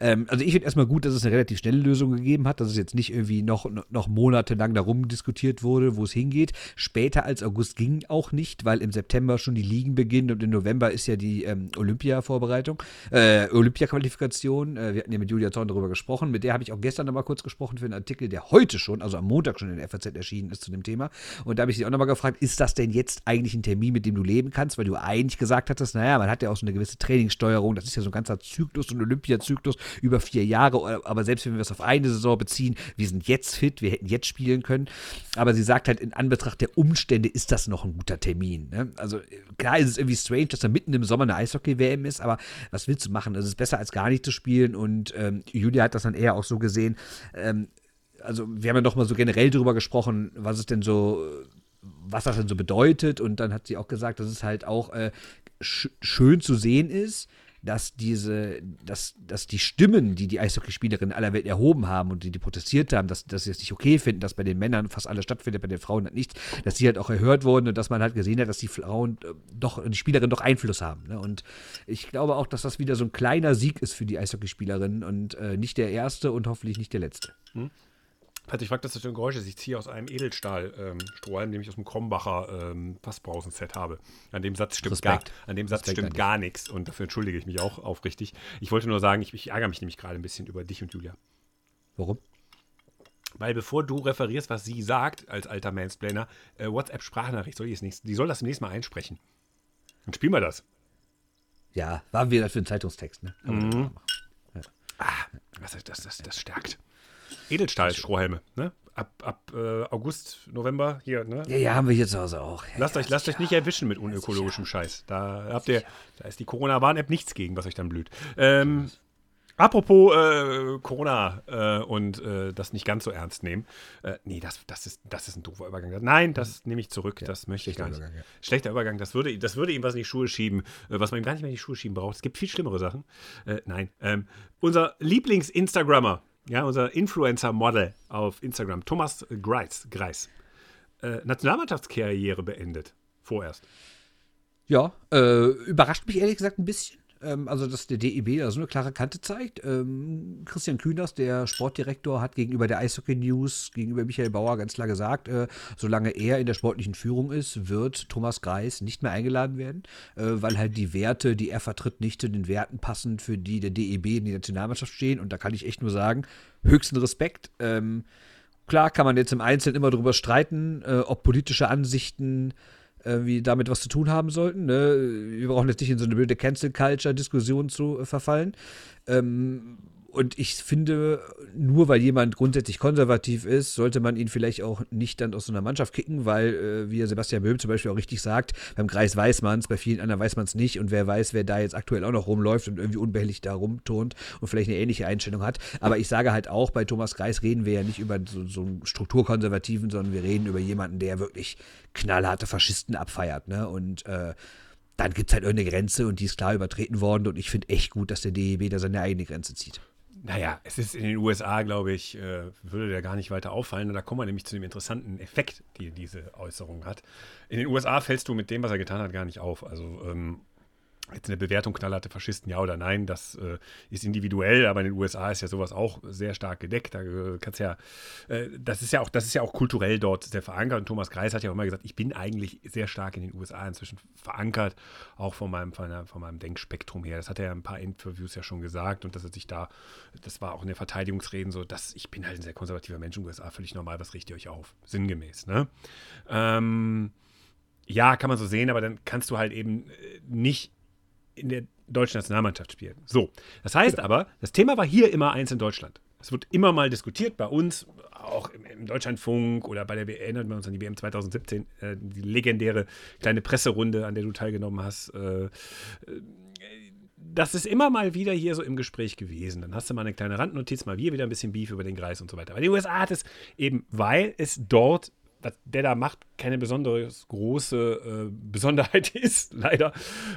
Ähm, also ich finde erstmal gut, dass es eine relativ schnelle Lösung gegeben hat, dass es jetzt nicht irgendwie noch, noch monatelang darum diskutiert wurde, wo es hingeht. Später als August ging auch nicht, weil im September schon die Ligen beginnen und im November ist ja die ähm, Olympia-Vorbereitung, äh, Olympia-Qualifikation. Äh, wir hatten ja mit Julia Zorn darüber gesprochen. Mit der habe ich auch gestern nochmal kurz gesprochen für einen Artikel, der heute schon, also am Montag schon in der FAZ erschienen ist zu dem Thema. Und da habe ich sie auch nochmal gefragt, ist das denn jetzt eigentlich ein Termin, mit dem du leben kannst? Weil du eigentlich gesagt hattest, naja, man hat ja auch so eine gewisse Trainingssteuerung. Das ist ja so ein ganzer Zyklus und Olympiazyklus über vier Jahre. Aber selbst wenn wir es auf eine Saison beziehen, wir sind jetzt fit, wir hätten jetzt spielen können. Aber sie sagt halt, in Anbetracht der Umstände ist das noch ein guter Termin. Ne? Also klar ist es irgendwie strange, dass da mitten im Sommer eine Eishockey-WM ist, aber was willst du machen? Es ist besser als gar nicht zu spielen und ähm, Julia hat das dann eher auch so gesehen. Ähm, also wir haben ja doch mal so generell darüber gesprochen, was es denn so, was das denn so bedeutet und dann hat sie auch gesagt, dass es halt auch äh, sch schön zu sehen ist, dass diese, dass, dass die Stimmen, die die Eishockeyspielerinnen aller Welt erhoben haben und die, die protestiert haben, dass, dass sie es nicht okay finden, dass bei den Männern fast alles stattfindet, bei den Frauen halt nichts, dass die halt auch erhört wurden und dass man halt gesehen hat, dass die Frauen äh, doch, die Spielerinnen doch Einfluss haben. Ne? Und ich glaube auch, dass das wieder so ein kleiner Sieg ist für die Eishockeyspielerinnen und äh, nicht der erste und hoffentlich nicht der letzte. Hm? Also ich frage, das für ein Geräusch ist. Ich ziehe aus einem Edelstahl-Strohhalm, ähm, den ich aus dem Krombacher ähm, Fassbrausen-Set habe. An dem Satz stimmt, gar, an dem Satz stimmt gar nichts und dafür entschuldige ich mich auch aufrichtig. Ich wollte nur sagen, ich, ich ärgere mich nämlich gerade ein bisschen über dich und Julia. Warum? Weil bevor du referierst, was sie sagt als alter Mansplainer, äh, WhatsApp-Sprachnachricht soll nächste, die soll das nächste Mal einsprechen. Dann spielen wir das. Ja, waren wir das für einen Zeitungstext, ne? Mhm. Ja. Ah, das, das, das, das stärkt. Edelstahl-Strohhelme, ne? Ab, ab äh, August, November hier, ne? Ja, ja, haben wir hier zu Hause auch. Ja, lasst euch, lasst euch nicht erwischen mit unökologischem Scheiß. Da habt ihr, da ist die Corona-Warn-App nichts gegen, was euch dann blüht. Ähm, apropos äh, Corona äh, und äh, das nicht ganz so ernst nehmen. Äh, nee, das, das, ist, das ist ein doofer Übergang. Nein, das nehme ich zurück. Ja, das möchte ich gar nicht. Übergang, ja. Schlechter Übergang, das würde, das würde ihm was in die Schuhe schieben, äh, was man ihm gar nicht mehr in die Schuhe schieben braucht. Es gibt viel schlimmere Sachen. Äh, nein. Ähm, unser Lieblings-Instagrammer ja, unser Influencer-Model auf Instagram, Thomas Greis, Greis äh, Nationalmannschaftskarriere beendet. Vorerst. Ja, äh, überrascht mich ehrlich gesagt ein bisschen. Ähm, also, dass der DEB da so eine klare Kante zeigt. Ähm, Christian Kühners, der Sportdirektor, hat gegenüber der Eishockey News, gegenüber Michael Bauer ganz klar gesagt, äh, solange er in der sportlichen Führung ist, wird Thomas Greis nicht mehr eingeladen werden, äh, weil halt die Werte, die er vertritt, nicht zu den Werten passen, für die der DEB in die Nationalmannschaft stehen. Und da kann ich echt nur sagen, höchsten Respekt. Ähm, klar kann man jetzt im Einzelnen immer darüber streiten, äh, ob politische Ansichten irgendwie damit was zu tun haben sollten. Ne? Wir brauchen jetzt nicht in so eine blöde Cancel-Culture-Diskussion zu äh, verfallen. Ähm, und ich finde, nur weil jemand grundsätzlich konservativ ist, sollte man ihn vielleicht auch nicht dann aus so einer Mannschaft kicken, weil, äh, wie Sebastian Böhm zum Beispiel auch richtig sagt, beim Kreis weiß man es, bei vielen anderen weiß man es nicht und wer weiß, wer da jetzt aktuell auch noch rumläuft und irgendwie unbehelligt da rumturnt und vielleicht eine ähnliche Einstellung hat. Aber ich sage halt auch, bei Thomas Kreis reden wir ja nicht über so, so einen Strukturkonservativen, sondern wir reden über jemanden, der wirklich knallharte Faschisten abfeiert. Ne? Und äh, dann gibt es halt irgendeine Grenze und die ist klar übertreten worden und ich finde echt gut, dass der DEB da seine eigene Grenze zieht. Naja, es ist in den USA, glaube ich, äh, würde der gar nicht weiter auffallen. Und da kommen wir nämlich zu dem interessanten Effekt, die diese Äußerung hat. In den USA fällst du mit dem, was er getan hat, gar nicht auf. Also ähm, Jetzt eine Bewertung knallharte Faschisten, ja oder nein, das äh, ist individuell, aber in den USA ist ja sowas auch sehr stark gedeckt. Da äh, kannst ja, äh, das ist ja auch, das ist ja auch kulturell dort sehr verankert. Und Thomas Kreis hat ja auch immer gesagt, ich bin eigentlich sehr stark in den USA inzwischen verankert, auch von meinem, von, von meinem Denkspektrum her. Das hat er ja ein paar Interviews ja schon gesagt und dass er sich da, das war auch in den Verteidigungsreden so, dass ich bin halt ein sehr konservativer Mensch in den USA, völlig normal, was richtet ihr euch auf? Sinngemäß, ne? Ähm, ja, kann man so sehen, aber dann kannst du halt eben äh, nicht in der deutschen Nationalmannschaft spielen. So, das heißt aber, das Thema war hier immer eins in Deutschland. Es wird immer mal diskutiert bei uns, auch im, im Deutschlandfunk oder bei der WM, erinnert man uns an die WM 2017, äh, die legendäre kleine Presserunde, an der du teilgenommen hast. Äh, äh, das ist immer mal wieder hier so im Gespräch gewesen. Dann hast du mal eine kleine Randnotiz, mal hier wieder ein bisschen Beef über den Kreis und so weiter. Aber die USA hat es eben, weil es dort was der da macht, keine besonders große äh, Besonderheit [laughs] ist, leider,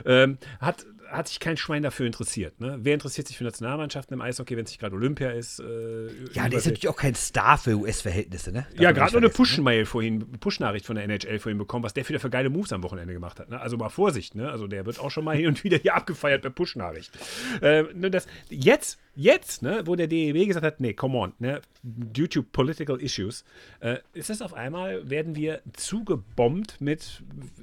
ähm, hat, hat sich kein Schwein dafür interessiert. Ne? Wer interessiert sich für Nationalmannschaften im Eishockey, wenn es nicht gerade Olympia ist? Äh, ja, der ist natürlich auch kein Star für US-Verhältnisse, ne? Darf ja, gerade nur eine Push-Mail ne? vorhin, Push-Nachricht von der NHL vorhin bekommen, was der wieder für geile Moves am Wochenende gemacht hat. Ne? Also mal Vorsicht, ne? Also der wird auch schon mal [laughs] hin und wieder hier abgefeiert bei Push-Nachricht. Äh, ne, das, jetzt Jetzt, ne, wo der DEB gesagt hat, nee, come on, ne, due to political issues, äh, ist es auf einmal, werden wir zugebombt mit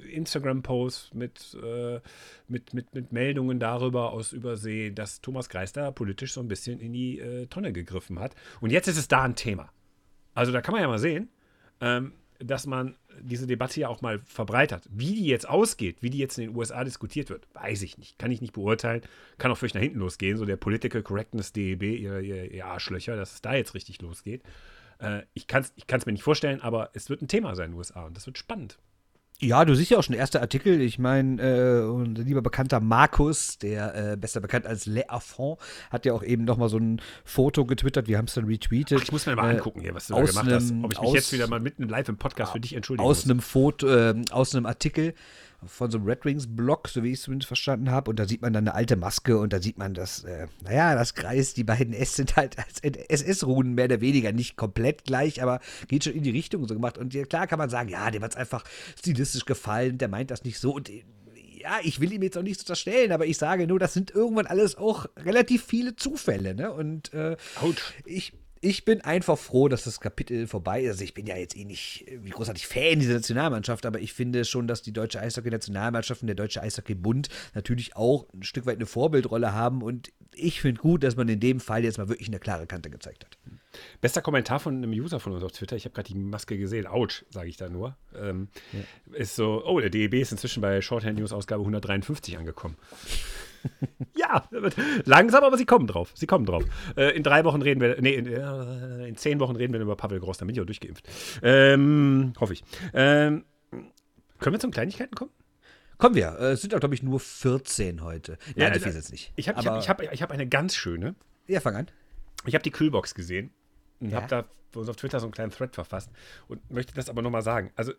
Instagram-Posts, mit, äh, mit, mit, mit Meldungen darüber aus Übersee, dass Thomas Greis da politisch so ein bisschen in die äh, Tonne gegriffen hat. Und jetzt ist es da ein Thema. Also da kann man ja mal sehen, ähm, dass man diese Debatte ja auch mal verbreitert. Wie die jetzt ausgeht, wie die jetzt in den USA diskutiert wird, weiß ich nicht. Kann ich nicht beurteilen. Kann auch völlig nach hinten losgehen. So der Political Correctness DEB, ihr, ihr, ihr Arschlöcher, dass es da jetzt richtig losgeht. Äh, ich kann es ich mir nicht vorstellen, aber es wird ein Thema sein in den USA und das wird spannend. Ja, du siehst ja auch schon erste Artikel. Ich meine, äh, unser lieber bekannter Markus, der äh, besser bekannt als Le Affront, hat ja auch eben noch mal so ein Foto getwittert. Wir haben es dann retweetet. Ach, ich muss mir mal äh, angucken hier, was du da gemacht einem, hast. Ob ich mich aus, jetzt wieder mal mitten live im Podcast für dich entschuldige. Aus muss. einem Foto, äh, aus einem Artikel von so einem Red Wings Blog, so wie ich es zumindest verstanden habe. Und da sieht man dann eine alte Maske und da sieht man, dass, äh, naja, das Kreis, die beiden S sind halt als SS-Runen mehr oder weniger nicht komplett gleich, aber geht schon in die Richtung so gemacht. Und ja, klar kann man sagen, ja, dem hat es einfach stilistisch gefallen, der meint das nicht so. Und ja, ich will ihm jetzt auch nichts unterstellen, aber ich sage nur, das sind irgendwann alles auch relativ viele Zufälle, ne? Und äh, ich, ich bin einfach froh, dass das Kapitel vorbei ist. Also ich bin ja jetzt eh nicht wie großartig Fan dieser Nationalmannschaft, aber ich finde schon, dass die deutsche Eishockey-Nationalmannschaft und der deutsche Eishockey-Bund natürlich auch ein Stück weit eine Vorbildrolle haben und ich finde gut, dass man in dem Fall jetzt mal wirklich eine klare Kante gezeigt hat. Bester Kommentar von einem User von uns auf Twitter, ich habe gerade die Maske gesehen, ouch, sage ich da nur, ähm, ja. ist so, oh, der DEB ist inzwischen bei Shorthand News Ausgabe 153 angekommen. [laughs] ja, langsam, aber sie kommen drauf. Sie kommen drauf. Äh, in drei Wochen reden wir, nee, in, äh, in, zehn Wochen reden wir über Pavel Groß, dann bin ich auch durchgeimpft. Ähm, hoffe ich. Ähm, können wir zu Kleinigkeiten kommen? Kommen wir. Äh, es sind auch, glaube ich, nur 14 heute. Ja, Nein, so viel jetzt nicht. Ich habe hab, hab, hab eine ganz schöne. Ja, fang an. Ich habe die Kühlbox gesehen und ja. habe da uns auf Twitter so einen kleinen Thread verfasst und möchte das aber nochmal sagen. Also,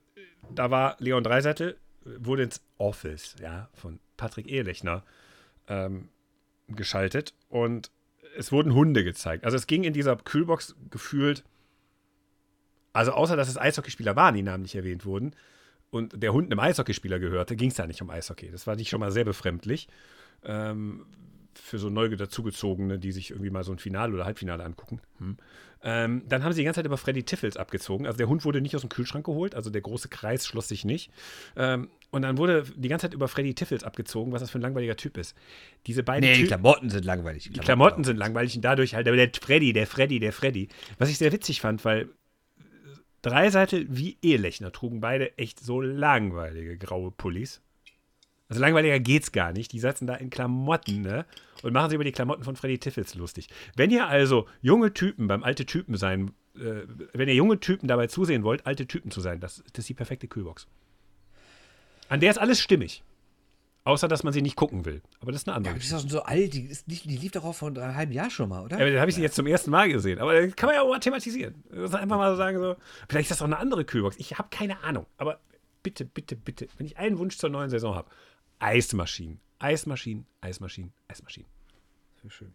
da war Leon Dreiseitel, wurde ins Office ja, von Patrick Ehelechner ähm, geschaltet und es wurden Hunde gezeigt. Also es ging in dieser Kühlbox gefühlt, also außer dass es Eishockeyspieler waren, die namentlich erwähnt wurden, und der Hund einem Eishockeyspieler gehörte, ging es da nicht um Eishockey. Das war nicht schon mal sehr befremdlich. Ähm, für so neu dazugezogene, die sich irgendwie mal so ein Finale oder Halbfinale angucken. Hm. Ähm, dann haben sie die ganze Zeit über Freddy Tiffels abgezogen. Also der Hund wurde nicht aus dem Kühlschrank geholt, also der große Kreis schloss sich nicht. Ähm, und dann wurde die ganze Zeit über Freddy Tiffels abgezogen, was das für ein langweiliger Typ ist. Diese beiden Nee, die Klamotten sind langweilig. Die Klamotten, Klamotten sind langweilig und dadurch halt, aber der Freddy, der Freddy, der Freddy. Was ich sehr witzig fand, weil drei Seite wie Ehelechner trugen beide echt so langweilige graue Pullis. Also langweiliger geht's gar nicht. Die sitzen da in Klamotten, ne? Und machen sich über die Klamotten von Freddy Tiffels lustig. Wenn ihr also junge Typen beim alte Typen sein, äh, wenn ihr junge Typen dabei zusehen wollt, alte Typen zu sein, das, das ist die perfekte Kühlbox. An der ist alles stimmig. Außer, dass man sie nicht gucken will. Aber das ist eine andere. Ja, die ist doch so alt. Die, ist nicht, die lief doch auch vor einem halben Jahr schon mal, oder? Ja, da habe ich sie jetzt zum ersten Mal gesehen. Aber das kann man ja auch mal thematisieren. Einfach mal so sagen, so, vielleicht ist das auch eine andere Kühlbox. Ich habe keine Ahnung. Aber bitte, bitte, bitte, wenn ich einen Wunsch zur neuen Saison habe, Eismaschinen. Eismaschinen, Eismaschinen, Eismaschinen. Sehr schön.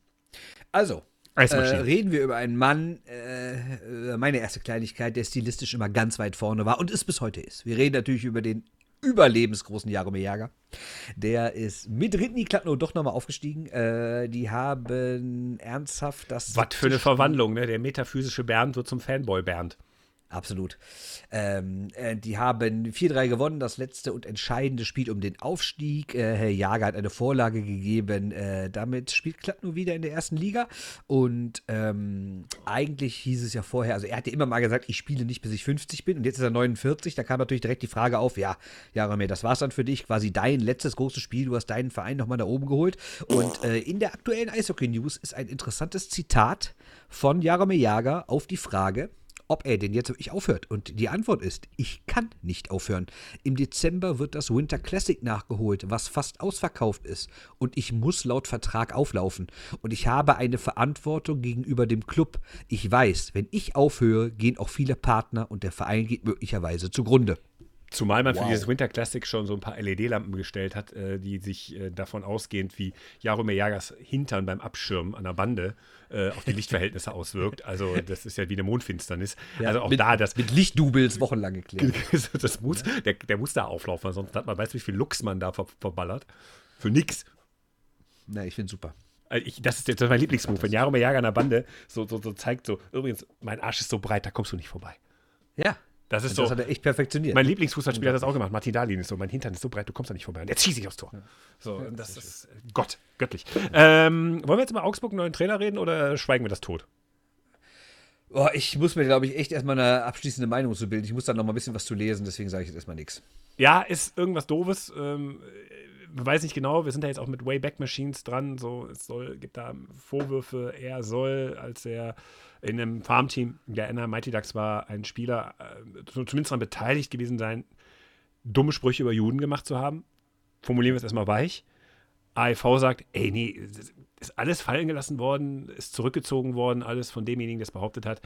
Also, äh, reden wir über einen Mann, äh, meine erste Kleinigkeit, der stilistisch immer ganz weit vorne war und es bis heute ist. Wir reden natürlich über den überlebensgroßen Jaromir Jager. Der ist mit Ridney Klattno doch nochmal aufgestiegen. Äh, die haben ernsthaft das. Was für eine Verwandlung, ne? Der metaphysische Bernd wird zum Fanboy Bernd. Absolut. Ähm, äh, die haben 4-3 gewonnen, das letzte und entscheidende Spiel um den Aufstieg. Äh, Herr Jager hat eine Vorlage gegeben. Äh, damit spielt Klattno wieder in der ersten Liga. Und ähm, eigentlich hieß es ja vorher, also er hatte immer mal gesagt, ich spiele nicht, bis ich 50 bin. Und jetzt ist er 49. Da kam natürlich direkt die Frage auf, ja, Jaromir, das war's dann für dich. Quasi dein letztes großes Spiel. Du hast deinen Verein nochmal nach oben geholt. Und äh, in der aktuellen Eishockey-News ist ein interessantes Zitat von Jaromir Jager auf die Frage, ob er denn jetzt wirklich aufhört. Und die Antwort ist, ich kann nicht aufhören. Im Dezember wird das Winter Classic nachgeholt, was fast ausverkauft ist. Und ich muss laut Vertrag auflaufen. Und ich habe eine Verantwortung gegenüber dem Club. Ich weiß, wenn ich aufhöre, gehen auch viele Partner und der Verein geht möglicherweise zugrunde. Zumal man für Wow. dieses Winter Classic schon so ein paar LED-Lampen gestellt hat, äh, die sich äh, davon ausgehend, wie Jaromir Jagers Hintern beim Abschirmen an der Bande äh, auf die [laughs] Lichtverhältnisse auswirkt. Also das ist ja wie eine Mondfinsternis. also auch mit, da, das, Mit Lichtdoubles wochenlang geklärt. [laughs] das muss, der, der muss da auflaufen, sonst hat man weiß, wie viel Lux man da ver verballert. Für nix. Na, ich finde super. Also ich, das, ist, jetzt- mein Lieblingsmove. Wenn Jaromir Jager an der Bande so, so, so zeigt, so, übrigens, mein Arsch ist so breit, da kommst du nicht vorbei. Ja. Das ist Und so. das hat er echt perfektioniert. Mein Lieblingsfußballspieler hat das auch gemacht. Martin Dahlin ist so, mein Hintern ist so breit, du kommst da nicht vorbei. Und jetzt schieße ich aufs Tor. So, das ist Gott, göttlich. Ähm, wollen wir jetzt mal Augsburg einen neuen Trainer reden oder schweigen wir das tot? Oh, ich muss mir, glaube ich, echt erstmal eine abschließende Meinung zu bilden. Ich muss da noch mal ein bisschen was zu lesen, deswegen sage ich jetzt erstmal nichts. Ja, ist irgendwas Doofes. Ähm, äh, weiß nicht genau. Wir sind da jetzt auch mit Wayback Machines dran. So, es soll, gibt da Vorwürfe. Er soll, als er in einem Farmteam der NR Mighty Ducks war, ein Spieler äh, zumindest daran beteiligt gewesen sein, dumme Sprüche über Juden gemacht zu haben. Formulieren wir es erstmal weich. AIV sagt, ey, nee, ist alles fallen gelassen worden, ist zurückgezogen worden, alles von demjenigen, der es behauptet hat.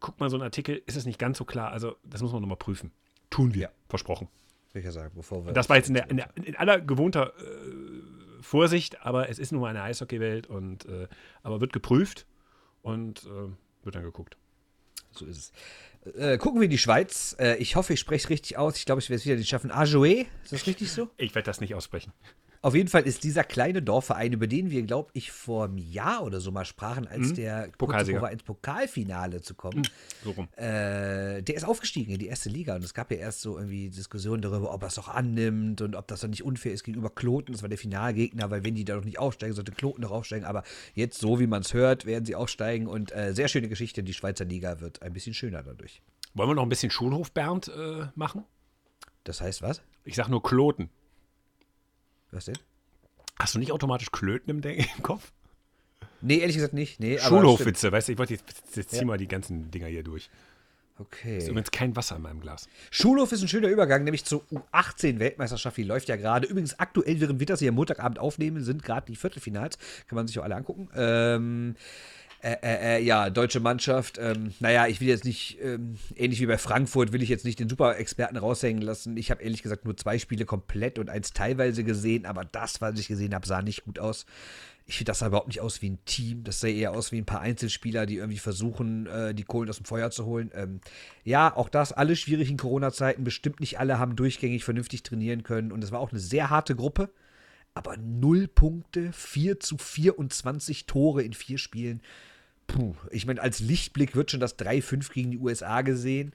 Guckt mal so einen Artikel, ist es nicht ganz so klar. Also, das muss man nochmal prüfen. Tun wir. Versprochen. Ja sagen, bevor wir. Das war jetzt in, der, in, der, in aller gewohnter äh, Vorsicht, aber es ist nun mal eine Eishockeywelt und äh, aber wird geprüft und äh, wird dann geguckt. So ist es. Äh, gucken wir in die Schweiz. Äh, ich hoffe, ich spreche es richtig aus. Ich glaube, ich werde es wieder nicht schaffen. Ajoe, ist das richtig so? Ich werde das nicht aussprechen. Auf jeden Fall ist dieser kleine Dorfverein, über den wir, glaube ich, vor einem Jahr oder so mal sprachen, als der kurz Pokalsieger. ins Pokalfinale zu kommen, So rum. äh, der ist aufgestiegen in die erste Liga. Und es gab ja erst so irgendwie Diskussionen darüber, ob er es doch annimmt und ob das dann nicht unfair ist gegenüber Kloten. Das war der Finalgegner, weil wenn die da noch nicht aufsteigen, sollte Kloten doch aufsteigen. Aber jetzt, so wie man es hört, werden sie aufsteigen. Und äh, sehr schöne Geschichte. Die Schweizer Liga wird ein bisschen schöner dadurch. Wollen wir noch ein bisschen Schulhof Bernd äh, machen? Das heißt was? Ich sage nur Kloten. Was denn? Hast du nicht automatisch Klöten im, Den- [laughs] im Kopf? Nee, ehrlich gesagt nicht. Nee. Schulhofwitze, weißt du, ich wollte jetzt, jetzt zieh mal die ganzen Dinger hier durch. Ist Okay. übrigens kein Wasser in meinem Glas. Schulhof ist ein schöner Übergang, nämlich zur U18-Weltmeisterschaft. Die läuft ja gerade. Übrigens, aktuell, während wir das hier am Montagabend aufnehmen, sind gerade die Viertelfinals. Kann man sich auch alle angucken. Ähm, äh, äh, äh, ja, deutsche Mannschaft. Ähm, naja, ich will jetzt nicht, ähm, ähnlich wie bei Frankfurt, will ich jetzt nicht den Super-Experten raushängen lassen. Ich habe ehrlich gesagt nur zwei Spiele komplett und eins teilweise gesehen, aber das, was ich gesehen habe, sah nicht gut aus. Ich finde, das sah überhaupt nicht aus wie ein Team. Das sah eher aus wie ein paar Einzelspieler, die irgendwie versuchen, äh, die Kohlen aus dem Feuer zu holen. Ähm, ja, auch das, alle schwierig in Corona-Zeiten. Bestimmt nicht alle haben durchgängig vernünftig trainieren können. Und es war auch eine sehr harte Gruppe. Aber null Punkte, 4 zu 24 Tore in vier Spielen. Puh, ich meine, als Lichtblick wird schon das 3-5 gegen die USA gesehen.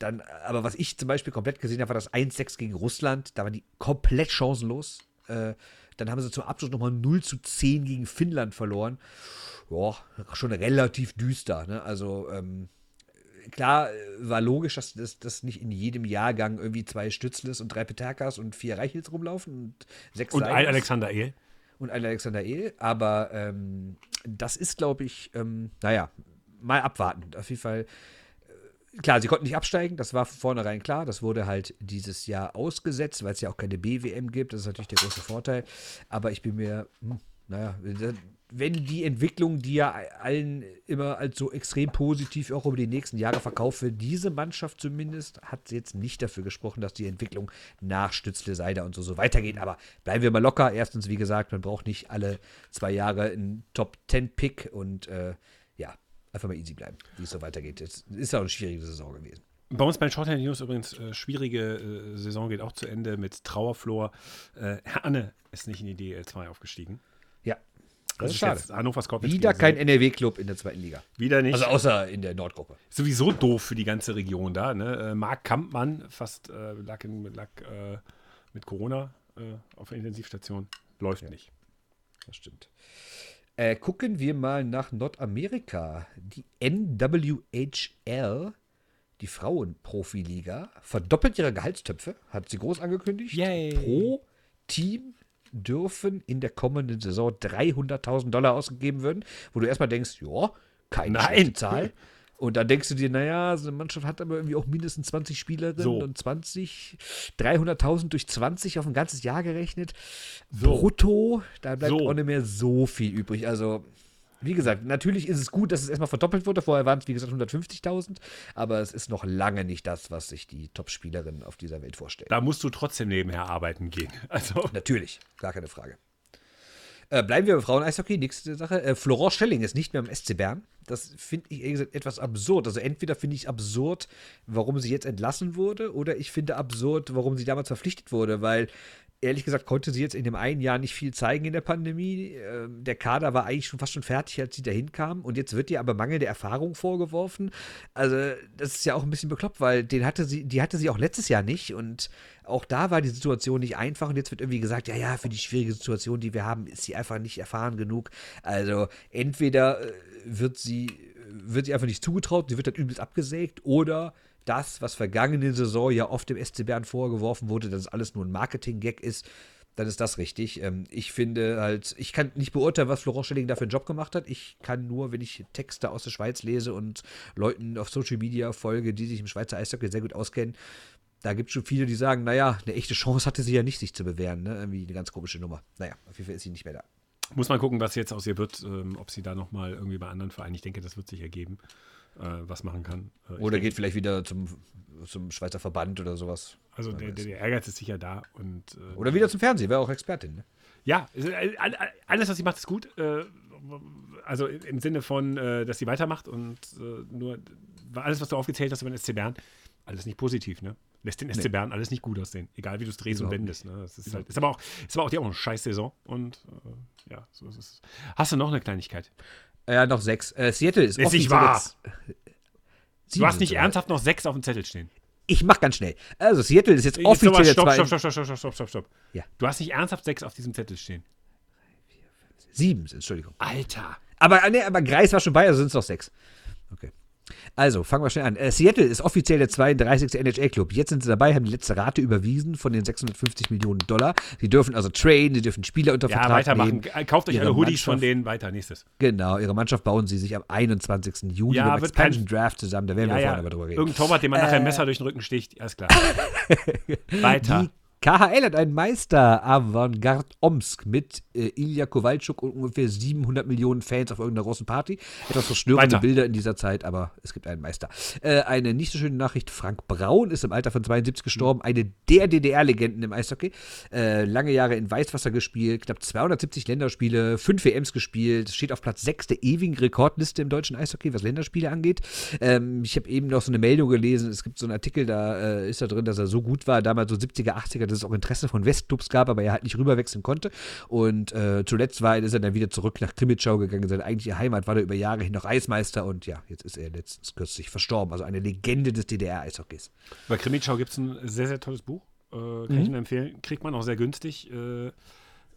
Dann, aber was ich zum Beispiel komplett gesehen habe, war das 1-6 gegen Russland. Da waren die komplett chancenlos. Äh, dann haben sie zum Abschluss nochmal 0 zu 10 gegen Finnland verloren. Ja, schon relativ düster. Ne? Also, ähm, klar, äh, war logisch, dass das dass nicht in jedem Jahrgang irgendwie zwei Stützles und drei Peterkas und vier Reichels rumlaufen und sechs Und ein Alexander Ehl. und ein Alexander Ehl. Aber ähm, das ist, glaube ich, ähm, naja, mal abwarten. Auf jeden Fall. äh, Klar, sie konnten nicht absteigen, das war von vornherein klar. Das wurde halt dieses Jahr ausgesetzt, weil es ja auch keine BWM gibt. Das ist natürlich der große Vorteil. Aber ich bin mir, hm, naja, wenn die Entwicklung, die ja allen immer als so extrem positiv auch über die nächsten Jahre verkauft wird, diese Mannschaft zumindest hat jetzt nicht dafür gesprochen, dass die Entwicklung nach Stützle, Seider und so, so weitergeht. Aber bleiben wir mal locker. Erstens, wie gesagt, man braucht nicht alle zwei Jahre einen Top-10-Pick und äh, ja, einfach mal easy bleiben, wie es so weitergeht. Es ist ja auch eine schwierige Saison gewesen. Bei uns bei den Shorthand News übrigens äh, schwierige äh, Saison geht auch zu Ende mit Trauerflor. Äh, Herne ist nicht in die DL2 aufgestiegen. Ja, Das ist schade. jetzt Hannover Scorpions Wieder kein. NRW-Club in der zweiten Liga. Wieder nicht. Also außer in der Nordgruppe. Sowieso doof für die ganze Region da. Ne? Äh, Marc Kampmann fast äh, lag, in, lag äh, mit Corona äh, auf der Intensivstation. Läuft nicht. Das stimmt. Äh, gucken wir mal nach Nordamerika. Die NWHL, die Frauenprofiliga, verdoppelt ihre Gehaltstöpfe, hat sie groß angekündigt. Yay. Pro Team dürfen in der kommenden Saison 300.000 Dollar ausgegeben werden, wo du erstmal denkst, ja, keine Zahl. [laughs] Und dann denkst du dir, naja, so eine Mannschaft hat aber irgendwie auch mindestens 20 Spielerinnen So. und 20, 300.000 durch 20 auf ein ganzes Jahr gerechnet. So. Brutto, da bleibt So. auch nicht mehr so viel übrig. Also, wie gesagt, natürlich ist es gut, dass es erstmal verdoppelt wurde. Vorher waren es, wie gesagt, 150.000. Aber es ist noch lange nicht das, was sich die Top-Spielerinnen auf dieser Welt vorstellen. Da musst du trotzdem nebenher arbeiten gehen. [laughs] Also, Natürlich, gar keine Frage. Äh, bleiben wir bei Frauen-Eishockey. Nächste Sache. Äh, Florent Schelling ist nicht mehr im SC Bern. Das finde ich ehrlich gesagt etwas absurd. Also entweder finde ich absurd, warum sie jetzt entlassen wurde, oder ich finde absurd, warum sie damals verpflichtet wurde, weil ehrlich gesagt konnte sie jetzt in dem einen Jahr nicht viel zeigen in der Pandemie. Ähm, der Kader war eigentlich schon fast schon fertig, als sie dahin kam. Und jetzt wird ihr aber mangelnde Erfahrung vorgeworfen. Also, das ist ja auch ein bisschen bekloppt, weil den hatte sie, die hatte sie auch letztes Jahr nicht. Und auch da war die Situation nicht einfach. Und jetzt wird irgendwie gesagt, ja, ja, für die schwierige Situation, die wir haben, ist sie einfach nicht erfahren genug. Also, entweder äh, wird sie, wird sie einfach nicht zugetraut, sie wird dann übelst abgesägt, oder das, was vergangene Saison ja oft dem SC Bern vorgeworfen wurde, dass es alles nur ein Marketing-Gag ist, dann ist das richtig. Ähm, ich finde halt, ich kann nicht beurteilen, was Florent Schilling da für einen Job gemacht hat. Ich kann nur, wenn ich Texte aus der Schweiz lese und Leuten auf Social Media folge, die sich im Schweizer Eishockey sehr gut auskennen, da gibt es schon viele, die sagen, naja, eine echte Chance hatte sie ja nicht, sich zu bewähren. Ne? Irgendwie eine ganz komische Nummer. Naja, auf jeden Fall ist sie nicht mehr da. muss man gucken, was jetzt aus ihr wird, ähm, ob sie da nochmal irgendwie bei anderen Vereinen, ich denke, das wird sich ergeben, äh, was machen kann. Äh, ich Oder geht vielleicht wieder zum, zum Schweizer Verband oder sowas. Also der, der, der Ehrgeiz ist sicher da und äh, Oder wieder zum Fernsehen, wäre auch Expertin. Ne? Ja, äh, all- all- alles, was sie macht, ist gut. Äh, Also im Sinne von, dass sie weitermacht und nur alles, was du aufgezählt hast über den SC Bern, alles nicht positiv, ne? Lässt den SC Bern alles nicht gut aussehen. Egal wie du es drehst und Überhaupt wendest. Ne? Das ist, halt, ist, aber auch, ist aber auch, die auch eine scheiß Saison. Und äh, ja, so ist es. Hast du noch eine Kleinigkeit? Ja, noch sechs. Äh, Seattle ist Ist nicht offiziell wahr. jetzt- Du hast nicht ernsthaft noch sechs auf dem Zettel stehen. Ich mach ganz schnell. Also, Seattle ist jetzt Jetzt offiziell der stopp, stopp, stopp, stopp, stopp, stopp, stopp, stopp. Ja. Du hast nicht ernsthaft sechs auf diesem Zettel stehen. Sieben, sind, Entschuldigung. Alter. Aber, äh, nee, aber Greis war schon bei, also sind es noch sechs. Okay. Also, fangen wir schnell an. Äh, Seattle ist offiziell der 32. NHL-Club. Jetzt sind sie dabei, haben die letzte Rate überwiesen von den 650 Millionen Dollar. Sie dürfen also traden, sie dürfen Spieler unter Ja, Vertrag weitermachen. nehmen. Kauft euch Ihre alle Hoodies von Mannschaft- denen weiter. Nächstes. Genau, ihre Mannschaft bauen sie sich am 21. Juni Ja, beim wird kein- Expansion Draft zusammen. Da werden Ja, wir ja. vorne aber drüber reden. Irgendein Torwart, dem man nachher ein Messer durch den Rücken sticht. Alles klar. [laughs] Weiter. Die KHL hat einen Meister, Avantgarde Omsk, mit äh, Ilya Kowalczuk und ungefähr 700 Millionen Fans auf irgendeiner großen Party. Etwas verstörende Weiter. Bilder in dieser Zeit, aber es gibt einen Meister. Äh, eine nicht so schöne Nachricht: Frank Braun ist im Alter von 72 gestorben. Eine der DDR-Legenden im Eishockey. Äh, lange Jahre in Weißwasser gespielt, knapp 270 Länderspiele, 5 WMs gespielt, steht auf Platz 6 der ewigen Rekordliste im deutschen Eishockey, was Länderspiele angeht. Ähm, ich habe eben noch so eine Meldung gelesen, es gibt so einen Artikel, da äh, ist da drin, dass er so gut war, damals so 70er, 80er, dass es auch Interesse von Westclubs gab, aber er halt nicht rüberwechseln konnte. Und äh, zuletzt war, ist er dann wieder zurück nach Krimitschau gegangen, seine eigentliche Heimat, war da über Jahre hin noch Eismeister und ja, jetzt ist er letztens kürzlich verstorben. Also eine Legende des DDR-Eishockeys. Bei Krimitschau gibt es ein sehr, sehr tolles Buch. Äh, kann Mhm. ich nur empfehlen. Kriegt man auch sehr günstig. Äh,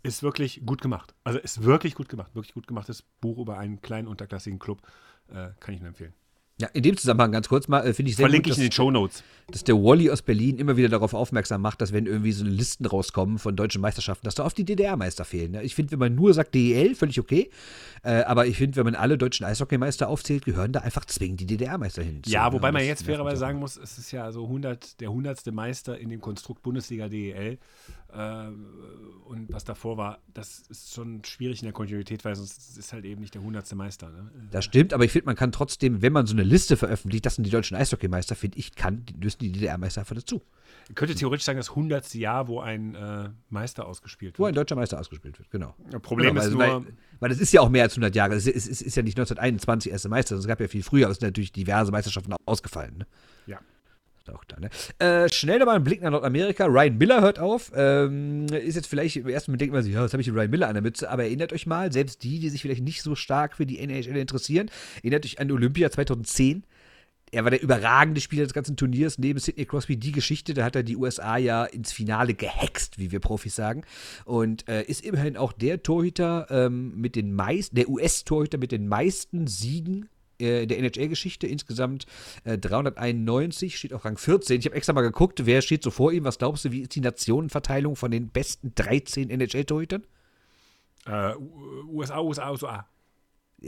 ist wirklich gut gemacht. Also ist wirklich gut gemacht. Wirklich gut gemachtes Buch über einen kleinen unterklassigen Club. Äh, kann ich nur empfehlen. Ja, in dem Zusammenhang ganz kurz mal, äh, finde ich sehr Verlinke gut, ich in den dass, Show Notes. dass der Wally aus Berlin immer wieder darauf aufmerksam macht, dass wenn irgendwie so Listen rauskommen von deutschen Meisterschaften, dass da oft die DDR-Meister fehlen. Ne? Ich finde, wenn man nur sagt DEL, völlig okay. Äh, aber ich finde, wenn man alle deutschen Eishockeymeister aufzählt, gehören da einfach zwingend die DDR-Meister hin. Ja, So, wobei man jetzt fairerweise sagen muss, es ist ja so 100, der hundertste Meister in dem Konstrukt Bundesliga DEL. Äh, und was davor war, das ist schon schwierig in der Kontinuität, weil sonst ist halt eben nicht der hundertste Meister. Ne? Das stimmt, aber ich finde, man kann trotzdem, wenn man so eine Liste veröffentlicht, das sind die deutschen Eishockeymeister, finde ich, kann, die müssen die DDR-Meister einfach dazu. Ich könnte theoretisch sagen, das hundertste Jahr, wo ein äh, Meister ausgespielt Wo ein wird. deutscher Meister ausgespielt wird, genau. Problem genau, ist weil, nur, weil, weil das ist ja auch mehr als 100 Jahre. Es ist, es ist ja nicht 1921 erste Meister, es gab ja viel früher, aber es sind natürlich diverse Meisterschaften ausgefallen. Ne? ja. Auch da, ne? äh, schnell nochmal ein Blick nach Nordamerika. Ryan Miller hört auf. Ähm, ist jetzt vielleicht im ersten Moment denkt man sich, ja, was habe ich den Ryan Miller an der Mütze? Aber erinnert euch mal, selbst die, die sich vielleicht nicht so stark für die NHL interessieren, erinnert euch an Olympia 2010. Er war der überragende Spieler des ganzen Turniers, neben Sidney Crosby die Geschichte. Da hat er die USA ja ins Finale gehext, wie wir Profis sagen. Und äh, ist immerhin auch der Torhüter ähm, mit den meisten, der US-Torhüter mit den meisten Siegen äh, der NHL-Geschichte. Insgesamt äh, 391, steht auf Rang 14. Ich habe extra mal geguckt, wer steht so vor ihm. Was glaubst du, wie ist die Nationenverteilung von den besten 13 NHL-Torhütern? Äh, USA, USA, USA.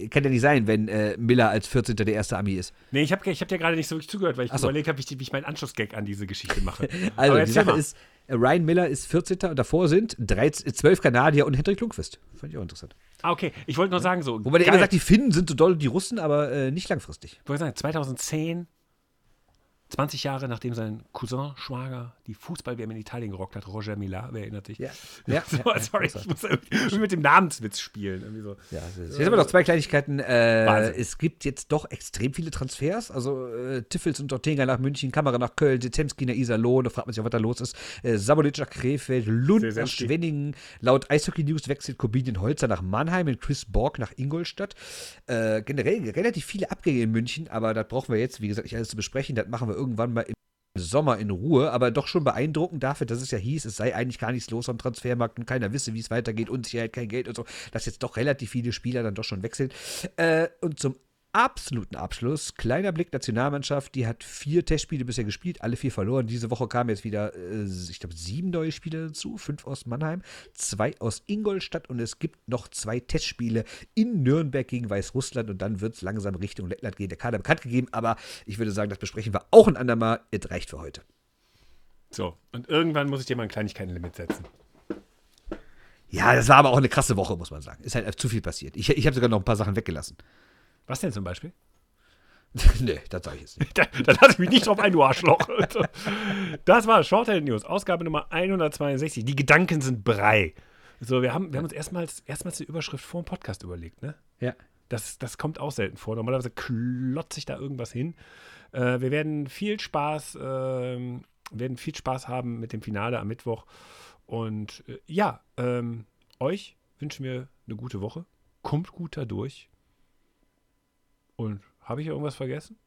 Kann ja nicht sein, wenn äh, Miller als 14. der erste Ami ist. Nee, ich habe ich hab dir gerade nicht so wirklich zugehört, weil ich so. überlegt habe, wie, ich- wie ich meinen Anschlussgag an diese Geschichte mache. [laughs] Also, die Sache mal. ist, Äh, Ryan Miller ist 14. und davor sind 13, 12 Kanadier und Hendrik Lundqvist. Fand ich auch interessant. Ah, okay. Ich wollte nur sagen, so. Wobei der immer sagt, die Finnen sind so doll wie die Russen, aber äh, nicht langfristig. Ich wollte sagen, 2010, 20 Jahre nachdem sein Cousin Schwager die Fußball-WM in Italien gerockt hat, Roger Mila, wer erinnert sich? Ja. [laughs] Ja, so, ja, sorry, ja, ich muss irgendwie mit dem Namenswitz spielen. Irgendwie so. Ja, jetzt haben wir noch zwei Kleinigkeiten. Äh, es gibt jetzt doch extrem viele Transfers. Also äh, Tiffels und Ortega nach München, Kamera nach Köln, Zetemski nach Iserlohn. Da fragt man sich auch, was da los ist. Äh, Sabolic nach Krefeld, Lund nach. Schwenningen. Laut Eishockey News wechselt Corbinian Holzer nach Mannheim und Chris Borg nach Ingolstadt. Äh, generell relativ viele Abgänge in München, aber das brauchen wir jetzt, wie gesagt, nicht alles zu besprechen. Das machen wir irgendwann mal im Sommer in Ruhe, aber doch schon beeindruckend dafür, dass es ja hieß, es sei eigentlich gar nichts los am Transfermarkt und keiner wisse, wie es weitergeht, Unsicherheit, kein Geld und so, dass jetzt doch relativ viele Spieler dann doch schon wechseln. Äh, und zum absoluten Abschluss, kleiner Blick Nationalmannschaft, die hat vier Testspiele bisher gespielt, alle vier verloren. Diese Woche kamen jetzt wieder, äh, ich glaube, sieben neue Spieler dazu, fünf aus Mannheim, zwei aus Ingolstadt und es gibt noch zwei Testspiele in Nürnberg gegen Weißrussland und dann wird es langsam Richtung Lettland gehen. Der Kader bekannt gegeben, aber ich würde sagen, das besprechen wir auch ein andermal. Es reicht für heute. So, und irgendwann muss ich dir mal ein Kleinigkeitenlimit setzen. Ja, das war aber auch eine krasse Woche, muss man sagen. Ist halt zu viel passiert. Ich, ich habe sogar noch ein paar Sachen weggelassen. Was denn zum Beispiel? [laughs] nee, das sage ich jetzt nicht. [laughs] Da, da lasse ich mich nicht drauf ein, du Arschloch. [laughs] Das war Shorthand News, Ausgabe Nummer 162. Die Gedanken sind Brei. So, wir haben, wir haben uns erstmals, erstmals eine Überschrift vor dem Podcast überlegt, ne? Ja. Das, das kommt auch selten vor. Normalerweise klotze ich da irgendwas hin. Äh, wir werden viel Spaß, ähm, werden viel Spaß haben mit dem Finale am Mittwoch. Und äh, ja, ähm, euch wünschen wir eine gute Woche. Kommt gut da durch. Und habe ich irgendwas vergessen?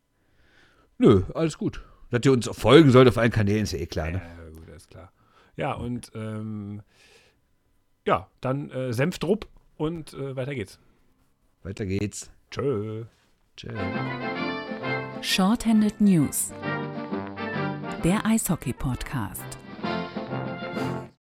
Nö, alles gut. Dass ihr uns folgen sollt auf allen Kanälen, ist ja eh klar. Ne? Ja, gut, alles klar. Ja, und ähm, ja, dann äh, Senftrupp und äh, weiter geht's. Weiter geht's. Tschö. Tschö. Shorthanded News. Der Eishockey-Podcast.